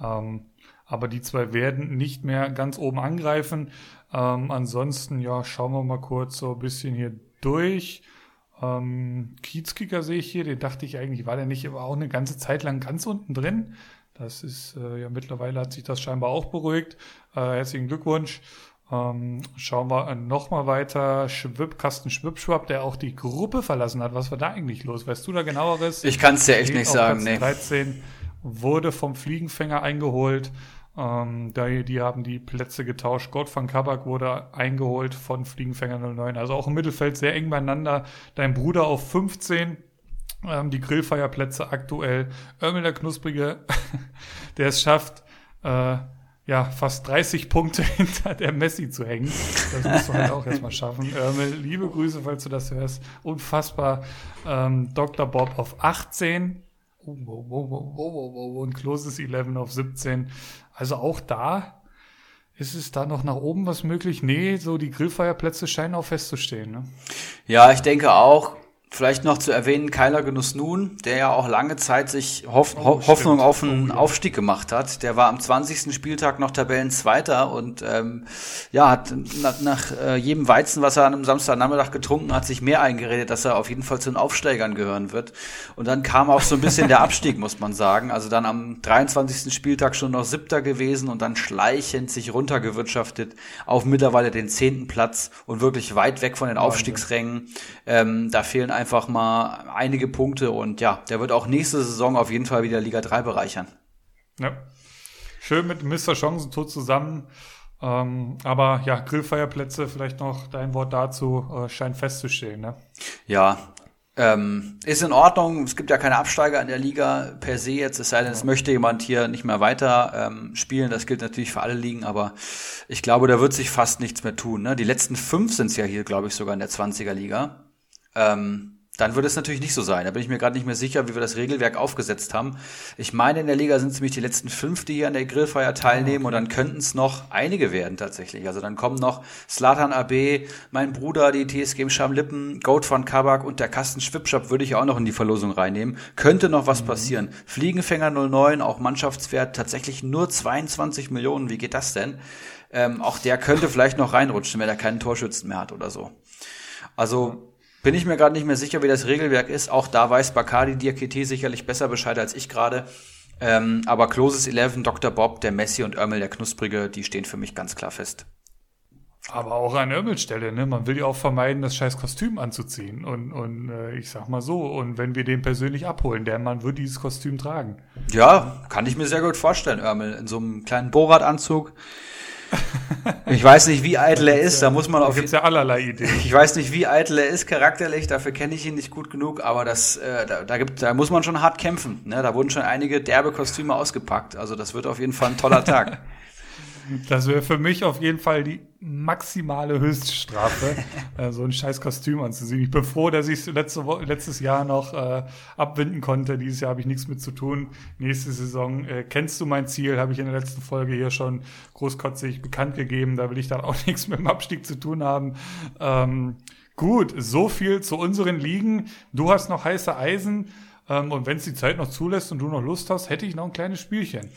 C: Ähm, aber die zwei werden nicht mehr ganz oben angreifen. Ähm, ansonsten, ja, schauen wir mal kurz so ein bisschen hier durch. Ähm, Kiezkicker sehe ich hier, den dachte ich eigentlich, war der nicht aber auch eine ganze Zeit lang ganz unten drin. Das ist, äh, ja, mittlerweile hat sich das scheinbar auch beruhigt. Äh, herzlichen Glückwunsch. Ähm, schauen wir nochmal weiter. Schwib, Kasten Schwibschwab, der auch die Gruppe verlassen hat. Was war da eigentlich los? Weißt du da genaueres?
D: Ich kann es dir echt nicht sagen,
C: nee. 13 wurde vom Fliegenfänger eingeholt. Ähm, da, die haben die Plätze getauscht. Gott van Kabak wurde eingeholt von Fliegenfänger 09. Also auch im Mittelfeld sehr eng beieinander. Dein Bruder auf 15. Ähm, die Grillfeierplätze aktuell. Örmel der Knusprige, der es schafft, äh, ja, fast 30 Punkte hinter der Messi zu hängen. Das musst du halt auch erstmal schaffen. Örmel, liebe Grüße, falls du das hörst. Unfassbar. Ähm, Dr. Bob auf 18. Oh, oh, oh, und Closes 11 auf 17. Also auch da ist es da noch nach oben was möglich? Nee, so die Grillfeierplätze scheinen auch festzustehen. Ne?
D: Ja, ich denke auch. Vielleicht noch zu erwähnen, Keiler Genuss Nun, der ja auch lange Zeit sich Hoff oh, Hoffnung auf einen oh, ja. Aufstieg gemacht hat. Der war am 20. Spieltag noch Tabellenzweiter und ähm, ja, hat nach, nach äh, jedem Weizen, was er an einem Samstagnachmittag getrunken hat, sich mehr eingeredet, dass er auf jeden Fall zu den Aufsteigern gehören wird. Und dann kam auch so ein bisschen der Abstieg, muss man sagen. Also dann am 23. Spieltag schon noch Siebter gewesen und dann schleichend sich runtergewirtschaftet auf mittlerweile den zehnten Platz und wirklich weit weg von den Aufstiegsrängen. Ähm, da fehlen einfach mal einige Punkte und ja, der wird auch nächste Saison auf jeden Fall wieder Liga 3 bereichern.
C: Ja. Schön mit Mr. Chancentod zusammen. Ähm, aber ja, Grillfeierplätze, vielleicht noch dein Wort dazu, äh, scheint festzustehen, ne?
D: Ja, ähm, ist in Ordnung. Es gibt ja keine Absteiger in der Liga per se jetzt, es sei denn, es möchte jemand hier nicht mehr weiter ähm, spielen. Das gilt natürlich für alle Ligen, aber ich glaube, da wird sich fast nichts mehr tun. Ne? Die letzten fünf sind es ja hier, glaube ich, sogar in der 20er Liga ähm, dann würde es natürlich nicht so sein. Da bin ich mir gerade nicht mehr sicher, wie wir das Regelwerk aufgesetzt haben. Ich meine, in der Liga sind es nämlich die letzten fünf, die hier an der Grillfeier teilnehmen ah, und dann könnten es noch einige werden tatsächlich. Also dann kommen noch Slatan AB, mein Bruder, die TSG Schamlippen, Goat van Kabak und der Kasten Schwipschap würde ich auch noch in die Verlosung reinnehmen. Könnte noch was mhm. passieren. Fliegenfänger 09, auch Mannschaftswert tatsächlich nur 22 Millionen. Wie geht das denn? Ähm, auch der könnte vielleicht noch reinrutschen, wenn er keinen Torschützen mehr hat oder so. Also bin ich mir gerade nicht mehr sicher, wie das Regelwerk ist. Auch da weiß Bacardi Diakite sicherlich besser Bescheid als ich gerade. Ähm, aber Closes 11, Dr. Bob, der Messi und Örmel, der Knusprige, die stehen für mich ganz klar fest.
C: Aber auch an Örmelstelle, ne? Man will ja auch vermeiden, das scheiß Kostüm anzuziehen. Und, und äh, ich sag mal so, und wenn wir den persönlich abholen, der Mann wird dieses Kostüm tragen.
D: Ja, kann ich mir sehr gut vorstellen, Örmel. In so einem kleinen Bohrradanzug ich weiß nicht, wie eitel er ist, da muss man auf.
C: Da gibt's ja allerlei Ideen.
D: Ich weiß nicht, wie eitel er ist charakterlich, dafür kenne ich ihn nicht gut genug, aber das, äh, da, da, gibt, da muss man schon hart kämpfen. Ne? Da wurden schon einige derbe Kostüme ausgepackt. Also das wird auf jeden Fall ein toller Tag.
C: Das wäre für mich auf jeden Fall die maximale Höchststrafe, äh, so ein scheiß Kostüm anzusehen. Ich bin froh, dass ich es letzte letztes Jahr noch äh, abwinden konnte. Dieses Jahr habe ich nichts mit zu tun. Nächste Saison äh, kennst du mein Ziel, habe ich in der letzten Folge hier schon großkotzig bekannt gegeben. Da will ich dann auch nichts mit dem Abstieg zu tun haben. Ähm, gut, so viel zu unseren Ligen. Du hast noch heiße Eisen. Ähm, und wenn es die Zeit noch zulässt und du noch Lust hast, hätte ich noch ein kleines Spielchen.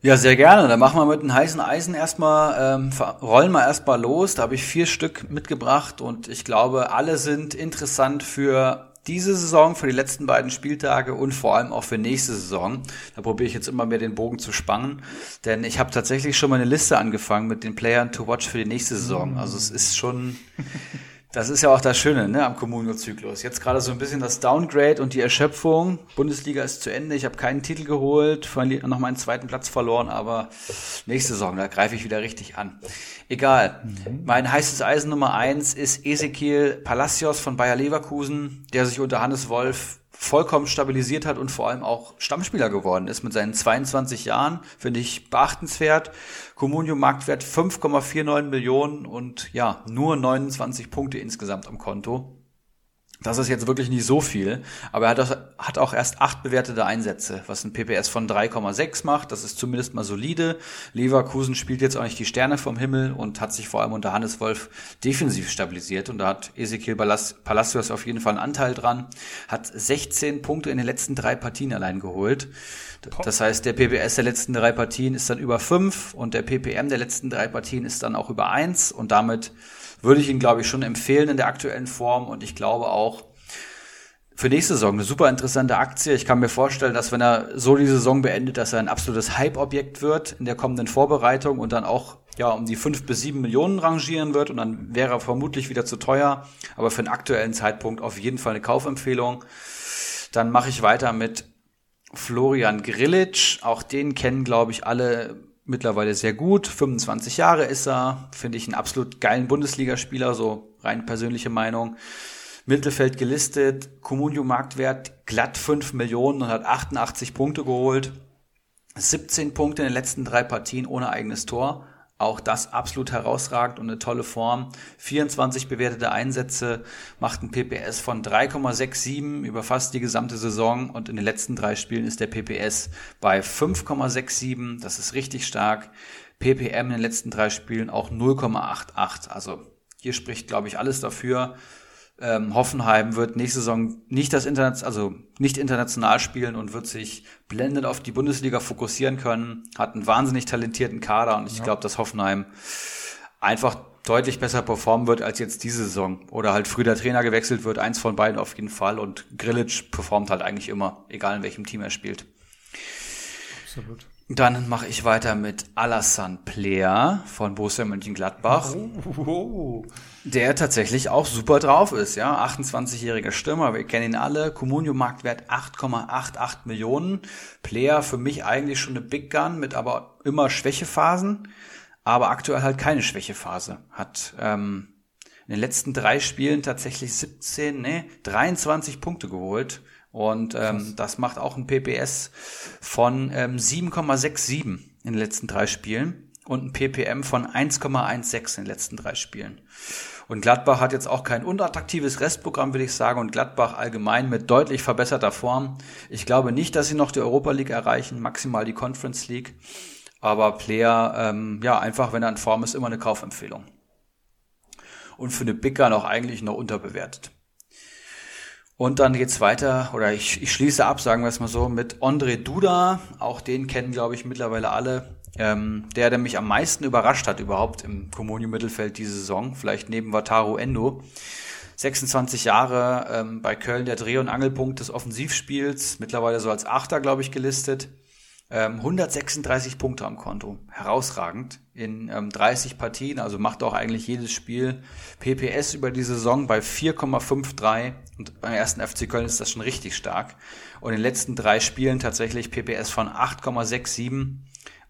D: Ja, sehr gerne. Dann machen wir mit einem heißen Eisen erstmal, ähm, rollen wir erstmal los. Da habe ich vier Stück mitgebracht und ich glaube, alle sind interessant für diese Saison, für die letzten beiden Spieltage und vor allem auch für nächste Saison. Da probiere ich jetzt immer mehr den Bogen zu spannen, denn ich habe tatsächlich schon mal eine Liste angefangen mit den Playern to watch für die nächste Saison. Also es ist schon Das ist ja auch das Schöne ne, am Kommunio-Zyklus. Jetzt gerade so ein bisschen das Downgrade und die Erschöpfung. Bundesliga ist zu Ende. Ich habe keinen Titel geholt, noch meinen zweiten Platz verloren, aber nächste Saison, da greife ich wieder richtig an. Egal. Mhm. Mein heißes Eisen Nummer eins ist Ezekiel Palacios von Bayer Leverkusen, der sich unter Hannes Wolf vollkommen stabilisiert hat und vor allem auch Stammspieler geworden ist mit seinen 22 Jahren, finde ich beachtenswert. Comunio Marktwert 5,49 Millionen und ja, nur 29 Punkte insgesamt am Konto. Das ist jetzt wirklich nicht so viel, aber er hat auch, hat auch erst acht bewertete Einsätze, was ein PPS von 3,6 macht. Das ist zumindest mal solide. Leverkusen spielt jetzt auch nicht die Sterne vom Himmel und hat sich vor allem unter Hannes Wolf defensiv stabilisiert. Und da hat Ezekiel Palacios auf jeden Fall einen Anteil dran. Hat 16 Punkte in den letzten drei Partien allein geholt. Das heißt, der PPS der letzten drei Partien ist dann über fünf und der PPM der letzten drei Partien ist dann auch über eins und damit würde ich ihn, glaube ich, schon empfehlen in der aktuellen Form und ich glaube auch, für nächste Saison eine super interessante Aktie. Ich kann mir vorstellen, dass wenn er so die Saison beendet, dass er ein absolutes Hype-Objekt wird in der kommenden Vorbereitung und dann auch ja um die fünf bis sieben Millionen rangieren wird und dann wäre er vermutlich wieder zu teuer. Aber für den aktuellen Zeitpunkt auf jeden Fall eine Kaufempfehlung. Dann mache ich weiter mit Florian Grillitsch. Auch den kennen, glaube ich, alle mittlerweile sehr gut. 25 Jahre ist er. Finde ich einen absolut geilen Bundesligaspieler, so rein persönliche Meinung. Mittelfeld gelistet, Comunio Marktwert glatt 5 Millionen und hat 88 Punkte geholt. 17 Punkte in den letzten drei Partien ohne eigenes Tor. Auch das absolut herausragend und eine tolle Form. 24 bewertete Einsätze, macht ein PPS von 3,67 über fast die gesamte Saison und in den letzten drei Spielen ist der PPS bei 5,67. Das ist richtig stark. PPM in den letzten drei Spielen auch 0,88. Also hier spricht, glaube ich, alles dafür. Ähm, Hoffenheim wird nächste Saison nicht das Internet, also nicht international spielen und wird sich blendend auf die Bundesliga fokussieren können. Hat einen wahnsinnig talentierten Kader und ich ja. glaube, dass Hoffenheim einfach deutlich besser performen wird als jetzt diese Saison. Oder halt früh der Trainer gewechselt wird, eins von beiden auf jeden Fall. Und Grillitsch performt halt eigentlich immer, egal in welchem Team er spielt. Absolut. Dann mache ich weiter mit Alassane Player von Borussia Mönchengladbach. Oh, oh, oh. Der tatsächlich auch super drauf ist, ja. 28-jähriger Stürmer, wir kennen ihn alle. Comunio Marktwert 8,88 Millionen. Player für mich eigentlich schon eine Big Gun mit aber immer Schwächephasen, aber aktuell halt keine Schwächephase. Hat ähm, in den letzten drei Spielen tatsächlich 17, ne, 23 Punkte geholt. Und ähm, das macht auch ein PPS von ähm, 7,67 in den letzten drei Spielen und ein PPM von 1,16 in den letzten drei Spielen. Und Gladbach hat jetzt auch kein unattraktives Restprogramm, würde ich sagen, und Gladbach allgemein mit deutlich verbesserter Form. Ich glaube nicht, dass sie noch die Europa League erreichen, maximal die Conference League. Aber Player, ähm, ja, einfach, wenn er in Form ist, immer eine Kaufempfehlung. Und für eine Bicker noch eigentlich noch unterbewertet. Und dann geht's weiter, oder ich, ich schließe ab, sagen wir es mal so, mit Andre Duda. Auch den kennen, glaube ich, mittlerweile alle. Ähm, der, der mich am meisten überrascht hat überhaupt im Comunio-Mittelfeld diese Saison, vielleicht neben Wataru Endo. 26 Jahre ähm, bei Köln der Dreh- und Angelpunkt des Offensivspiels, mittlerweile so als Achter, glaube ich, gelistet. Ähm, 136 Punkte am Konto, herausragend in ähm, 30 Partien, also macht auch eigentlich jedes Spiel. PPS über die Saison bei 4,53 und beim ersten FC Köln ist das schon richtig stark. Und in den letzten drei Spielen tatsächlich PPS von 8,67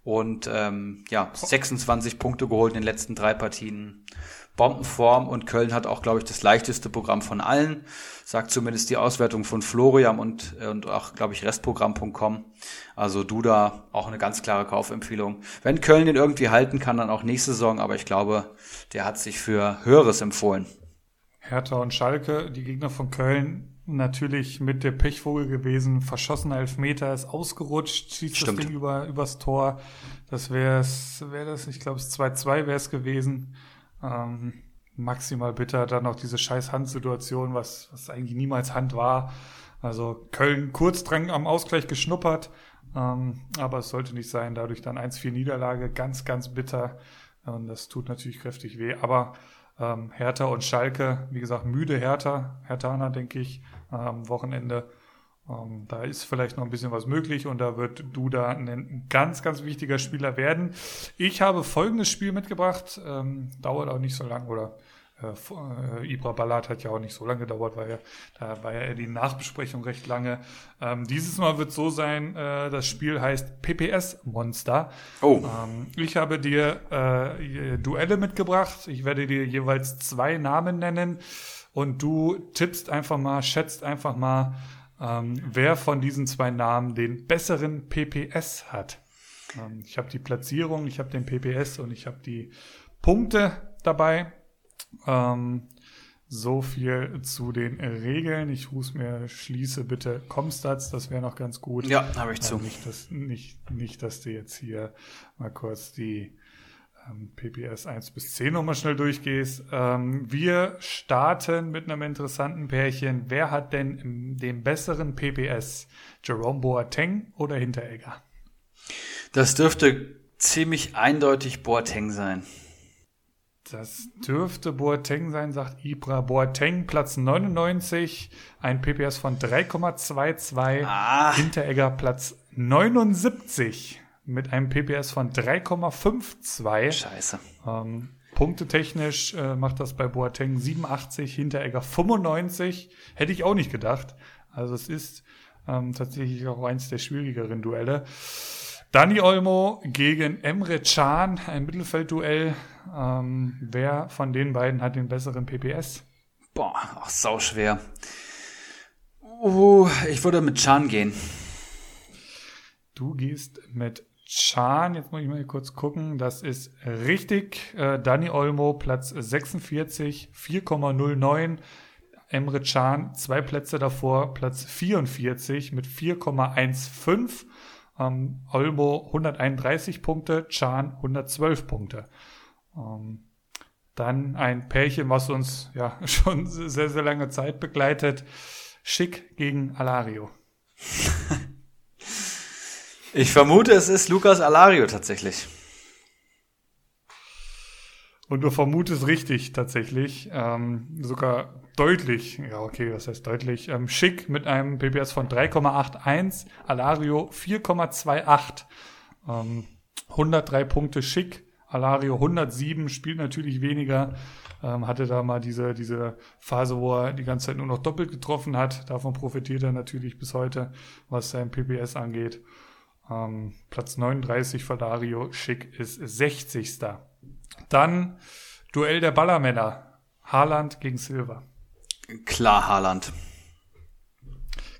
D: und ähm, ja, 26 Punkte geholt in den letzten drei Partien. Bombenform und Köln hat auch, glaube ich, das leichteste Programm von allen, sagt zumindest die Auswertung von Florian und, und auch, glaube ich, Restprogramm.com. Also Duda auch eine ganz klare Kaufempfehlung. Wenn Köln den irgendwie halten kann, dann auch nächste Saison, aber ich glaube, der hat sich für Höheres empfohlen.
C: Hertha und Schalke, die Gegner von Köln, natürlich mit der Pechvogel gewesen. Verschossener Elfmeter ist ausgerutscht, schießt Stimmt. das Ding über, übers Tor. Das wäre es, wäre das, ich glaube, es 2-2 wäre es gewesen. Ähm, maximal bitter. Dann noch diese scheiß Handsituation, was, was eigentlich niemals Hand war. Also Köln kurz dran am Ausgleich geschnuppert. Ähm, aber es sollte nicht sein. Dadurch dann 1-4 Niederlage. Ganz, ganz bitter. Und das tut natürlich kräftig weh. Aber ähm, Hertha und Schalke, wie gesagt, müde Hertha, Herthaner, denke ich, am Wochenende. Ähm, da ist vielleicht noch ein bisschen was möglich und da wird Duda ein ganz, ganz wichtiger Spieler werden. Ich habe folgendes Spiel mitgebracht, ähm, dauert auch nicht so lang oder äh, äh, Ibra Ballat hat ja auch nicht so lange gedauert, weil ja, da war ja die Nachbesprechung recht lange. Ähm, dieses Mal wird so sein, äh, das Spiel heißt PPS Monster. Oh. Ähm, ich habe dir äh, Duelle mitgebracht. Ich werde dir jeweils zwei Namen nennen und du tippst einfach mal, schätzt einfach mal, ähm, wer von diesen zwei Namen den besseren PPS hat. Ähm, ich habe die Platzierung, ich habe den PPS und ich habe die Punkte dabei. Ähm, so viel zu den Regeln. Ich rufe mir, schließe bitte Comstats, das wäre noch ganz gut.
D: Ja, habe ich zu.
C: Äh, nicht, dass, nicht, nicht, dass du jetzt hier mal kurz die ähm, PPS 1 bis 10 nochmal schnell durchgehst. Ähm, wir starten mit einem interessanten Pärchen. Wer hat denn den besseren PPS? Jerome Boateng oder Hinteregger?
D: Das dürfte ziemlich eindeutig Boateng sein.
C: Das dürfte Boateng sein, sagt Ibra. Boateng, Platz 99, ein PPS von 3,22. Ah. Hinteregger, Platz 79 mit einem PPS von 3,52.
D: Scheiße.
C: Ähm, punktetechnisch äh, macht das bei Boateng 87, Hinteregger 95. Hätte ich auch nicht gedacht. Also es ist ähm, tatsächlich auch eins der schwierigeren Duelle. Dani Olmo gegen Emre Can, ein Mittelfeldduell. Ähm, wer von den beiden hat den besseren PPS?
D: Boah, auch sau schwer. Uh, ich würde mit Can gehen.
C: Du gehst mit Chan, jetzt muss ich mal kurz gucken, das ist richtig. Äh, Dani Olmo, Platz 46, 4,09. Emre Can, zwei Plätze davor, Platz 44 mit 4,15. Ähm, Olmo 131 Punkte, Chan 112 Punkte. Ähm, dann ein Pärchen, was uns ja schon sehr, sehr lange Zeit begleitet. Schick gegen Alario.
D: ich vermute, es ist Lukas Alario tatsächlich.
C: Und du vermutest richtig tatsächlich. Ähm, sogar deutlich, ja okay, was heißt deutlich, ähm, Schick mit einem PPS von 3,81, Alario 4,28, ähm, 103 Punkte Schick, Alario 107, spielt natürlich weniger, ähm, hatte da mal diese, diese Phase, wo er die ganze Zeit nur noch doppelt getroffen hat, davon profitiert er natürlich bis heute, was sein PPS angeht. Ähm, Platz 39 für Alario, Schick ist 60. Dann Duell der Ballermänner. Haaland gegen Silva.
D: Klar Haaland.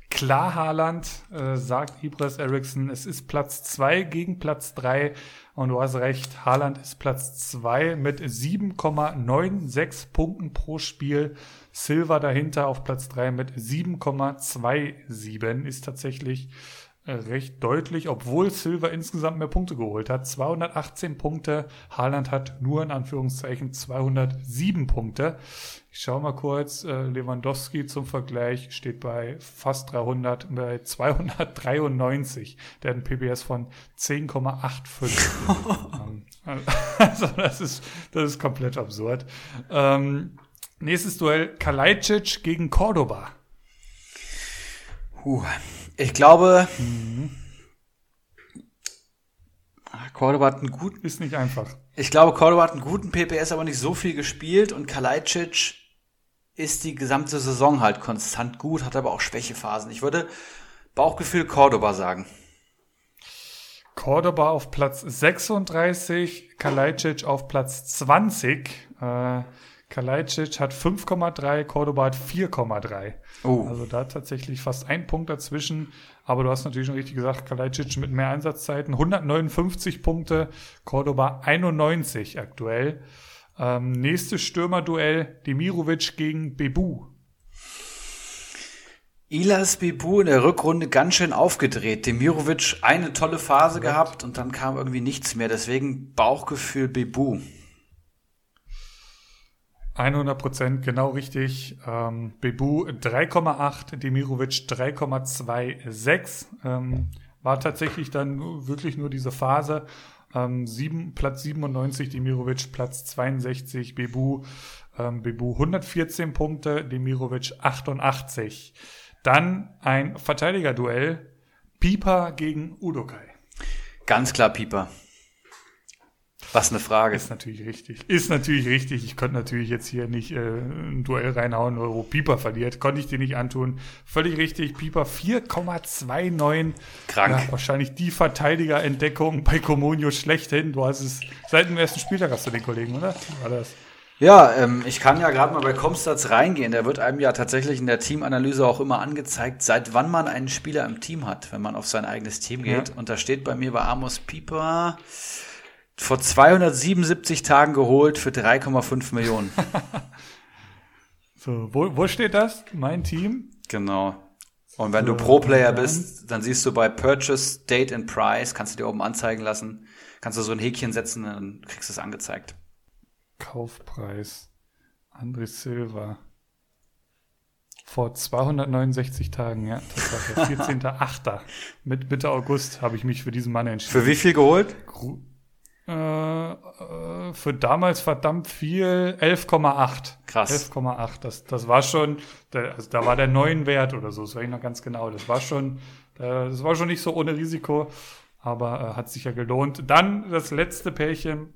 C: Klar Haaland, äh, sagt Ibras Eriksson. Es ist Platz zwei gegen Platz drei Und du hast recht, Haaland ist Platz zwei mit 7,96 Punkten pro Spiel. Silva dahinter auf Platz drei mit 7,27 ist tatsächlich recht deutlich, obwohl Silva insgesamt mehr Punkte geholt hat. 218 Punkte. Haaland hat nur in Anführungszeichen 207 Punkte. Ich schaue mal kurz. Äh, Lewandowski zum Vergleich steht bei fast 300, bei 293. Der hat ein PBS von 10,85. Ähm, also das ist, das ist komplett absurd. Ähm, nächstes Duell Kalajdzic gegen Cordoba.
D: Huh. Ich glaube, mhm. Cordoba hat einen guten.
C: Ist nicht einfach.
D: Ich glaube, Cordoba hat einen guten PPS, aber nicht so viel gespielt und Kalajdzic ist die gesamte Saison halt konstant gut, hat aber auch Schwächephasen. Ich würde Bauchgefühl Cordoba sagen.
C: Cordoba auf Platz 36, Kalajdzic auf Platz 20. Äh, Kalajdzic hat 5,3, Cordoba hat 4,3. Oh. Also da tatsächlich fast ein Punkt dazwischen. Aber du hast natürlich schon richtig gesagt, Kalajdzic mit mehr Einsatzzeiten. 159 Punkte, Cordoba 91 aktuell. Ähm, nächstes Stürmerduell, Demirovic gegen Bebu.
D: Ilas Bebu in der Rückrunde ganz schön aufgedreht. Demirovic eine tolle Phase gehabt und dann kam irgendwie nichts mehr. Deswegen Bauchgefühl Bebu.
C: 100 Prozent, genau richtig. Ähm, Bebu 3,8, Demirovic 3,26. Ähm, war tatsächlich dann wirklich nur diese Phase. Ähm, sieben, Platz 97, Demirovic, Platz 62, Bebu, ähm, Bebu 114 Punkte, Demirovic 88. Dann ein Verteidigerduell, Pieper gegen Udokai.
D: Ganz klar Pieper. Was eine Frage.
C: Ist natürlich richtig. Ist natürlich richtig. Ich konnte natürlich jetzt hier nicht äh, ein Duell reinhauen, wo Pieper verliert. Konnte ich dir nicht antun. Völlig richtig. Pieper 4,29.
D: Krank. Ja,
C: wahrscheinlich die Verteidigerentdeckung bei Comunio schlechthin. Du hast es seit dem ersten Spieltag hast du den Kollegen, oder? War das?
D: Ja, ähm, ich kann ja gerade mal bei Comstats reingehen. Der wird einem ja tatsächlich in der Teamanalyse auch immer angezeigt, seit wann man einen Spieler im Team hat, wenn man auf sein eigenes Team geht. Ja. Und da steht bei mir bei Amos Pieper vor 277 Tagen geholt für 3,5 Millionen.
C: so, wo, wo steht das? Mein Team?
D: Genau. Und wenn so, du Pro-Player bist, dann siehst du bei Purchase, Date and Price, kannst du dir oben anzeigen lassen, kannst du so ein Häkchen setzen, dann kriegst du es angezeigt.
C: Kaufpreis. André Silva. Vor 269 Tagen, ja. Der 14.8. Mit Mitte August habe ich mich für diesen Mann entschieden.
D: Für wie viel geholt?
C: Gru für damals verdammt viel 11,8.
D: Krass.
C: 11,8. Das, das war schon, also da war der neuen Wert oder so, das weiß ich noch ganz genau. Das war schon, äh, das war schon nicht so ohne Risiko, aber äh, hat sich ja gelohnt. Dann das letzte Pärchen,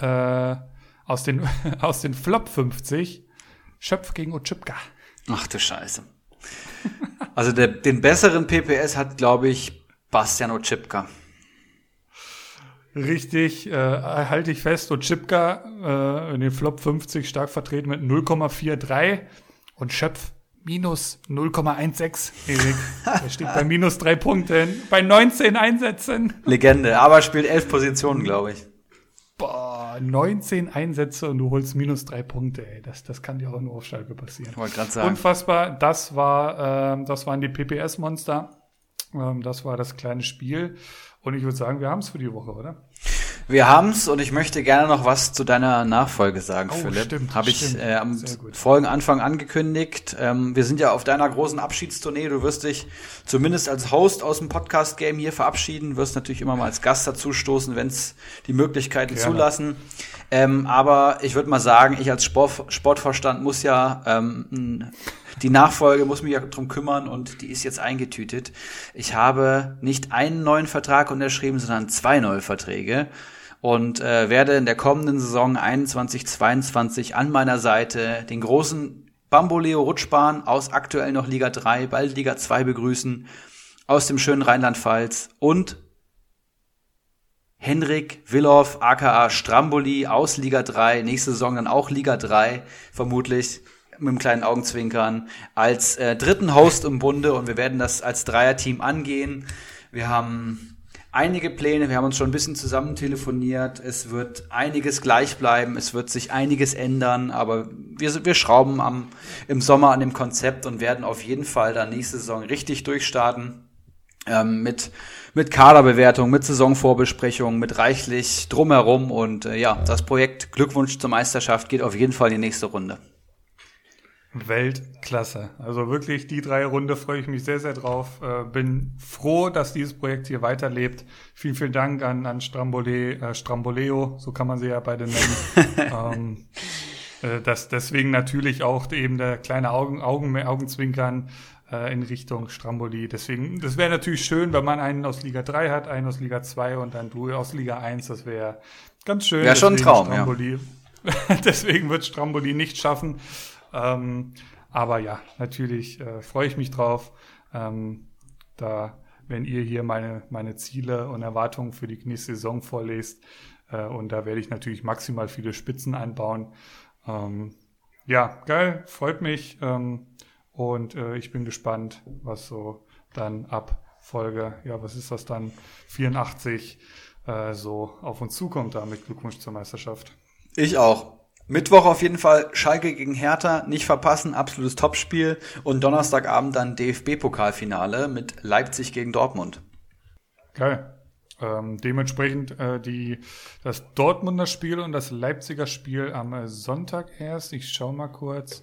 C: äh, aus den, aus den Flop 50. Schöpf gegen Ochipka.
D: Ach du Scheiße. Also der, den besseren PPS hat, glaube ich, Bastian Ochipka.
C: Richtig, äh, halte ich fest. Ochipka äh, in den Flop 50 stark vertreten mit 0,43 und Schöpf minus 0,16. Erik, er steht bei minus drei Punkten bei 19 Einsätzen.
D: Legende, aber spielt elf Positionen, glaube ich.
C: Boah, 19 Einsätze und du holst minus drei Punkte, ey. Das, das kann dir auch nur auf Schalke passieren.
D: Wollte gerade sagen.
C: Unfassbar. Das war, ähm, das waren die PPS-Monster. Ähm, das war das kleine Spiel. Und ich würde sagen, wir haben es für die Woche, oder?
D: Wir haben's und ich möchte gerne noch was zu deiner Nachfolge sagen, oh, Philipp.
C: Stimmt,
D: Habe ich äh, am Folgenanfang angekündigt. Ähm, wir sind ja auf deiner großen Abschiedstournee. Du wirst dich zumindest als Host aus dem Podcast-Game hier verabschieden, wirst natürlich immer mal als Gast dazu stoßen, wenn es die Möglichkeiten gerne. zulassen. Ähm, aber ich würde mal sagen, ich als Sport, Sportvorstand muss ja ähm, die Nachfolge muss mich ja drum kümmern und die ist jetzt eingetütet. Ich habe nicht einen neuen Vertrag unterschrieben, sondern zwei neue Verträge und äh, werde in der kommenden Saison 21-22 an meiner Seite den großen Bamboleo Rutschbahn aus aktuell noch Liga 3, bald Liga 2 begrüßen, aus dem schönen Rheinland-Pfalz und Henrik Willow, aka Stramboli aus Liga 3, nächste Saison dann auch Liga 3, vermutlich mit einem kleinen Augenzwinkern, als äh, dritten Host im Bunde und wir werden das als Dreierteam angehen. Wir haben einige Pläne, wir haben uns schon ein bisschen zusammen telefoniert. Es wird einiges gleich bleiben, es wird sich einiges ändern, aber wir, wir schrauben am, im Sommer an dem Konzept und werden auf jeden Fall dann nächste Saison richtig durchstarten. Ähm, mit, mit Kaderbewertung, mit Saisonvorbesprechung, mit reichlich drumherum und äh, ja, das Projekt Glückwunsch zur Meisterschaft geht auf jeden Fall in die nächste Runde.
C: Weltklasse. Also wirklich die drei Runde freue ich mich sehr, sehr drauf. Äh, bin froh, dass dieses Projekt hier weiterlebt. Vielen, vielen Dank an, an Strambole, äh, Stramboleo, so kann man sie ja beide nennen. ähm, äh, das deswegen natürlich auch eben der kleine Augen, Augen, Augenzwinkern äh, in Richtung Stramboli. Deswegen, das wäre natürlich schön, wenn man einen aus Liga 3 hat, einen aus Liga 2 und dann du aus Liga 1. Das wäre ganz schön.
D: Wäre schon ein Traum, Stramboli,
C: ja. deswegen wird Stramboli nicht schaffen. Ähm, aber ja, natürlich äh, freue ich mich drauf, ähm, da wenn ihr hier meine, meine Ziele und Erwartungen für die nächste Saison vorlest. Äh, und da werde ich natürlich maximal viele Spitzen einbauen. Ähm, ja, geil, freut mich. Ähm, und äh, ich bin gespannt, was so dann ab Folge, ja, was ist das dann, 84 äh, so auf uns zukommt da mit Glückwunsch zur Meisterschaft.
D: Ich auch. Mittwoch auf jeden Fall Schalke gegen Hertha, nicht verpassen, absolutes Topspiel. Und Donnerstagabend dann DFB-Pokalfinale mit Leipzig gegen Dortmund.
C: Geil. Ähm, dementsprechend äh, die, das Dortmunder Spiel und das Leipziger Spiel am äh, Sonntag erst. Ich schau mal kurz,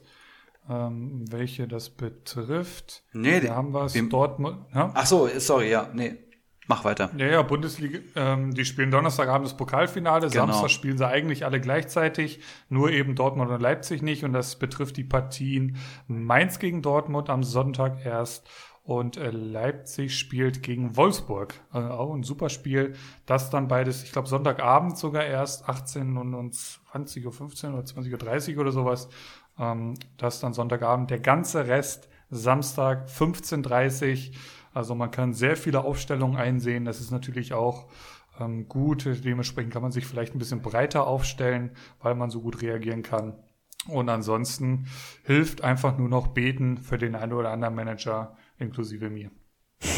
C: ähm, welche das betrifft.
D: Nee,
C: da haben wir es. Dortmund.
D: Ja? Ach so, sorry, ja, nee. Mach weiter.
C: Ja, ja, Bundesliga, ähm, die spielen Donnerstagabend das Pokalfinale, genau. Samstag spielen sie eigentlich alle gleichzeitig, nur eben Dortmund und Leipzig nicht und das betrifft die Partien Mainz gegen Dortmund am Sonntag erst und äh, Leipzig spielt gegen Wolfsburg. Also auch ein super Spiel. Das dann beides, ich glaube Sonntagabend sogar erst 18 und, und 20.15 Uhr oder 20.30 Uhr oder sowas. Ähm, das dann Sonntagabend. Der ganze Rest Samstag 15.30 Uhr also man kann sehr viele Aufstellungen einsehen. Das ist natürlich auch ähm, gut. Dementsprechend kann man sich vielleicht ein bisschen breiter aufstellen, weil man so gut reagieren kann. Und ansonsten hilft einfach nur noch beten für den einen oder anderen Manager, inklusive mir.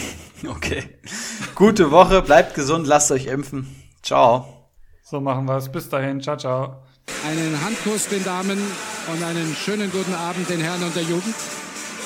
D: Okay. Gute Woche, bleibt gesund, lasst euch impfen. Ciao.
C: So machen wir es. Bis dahin. Ciao, ciao.
E: Einen Handkuss den Damen und einen schönen guten Abend den Herren und der Jugend.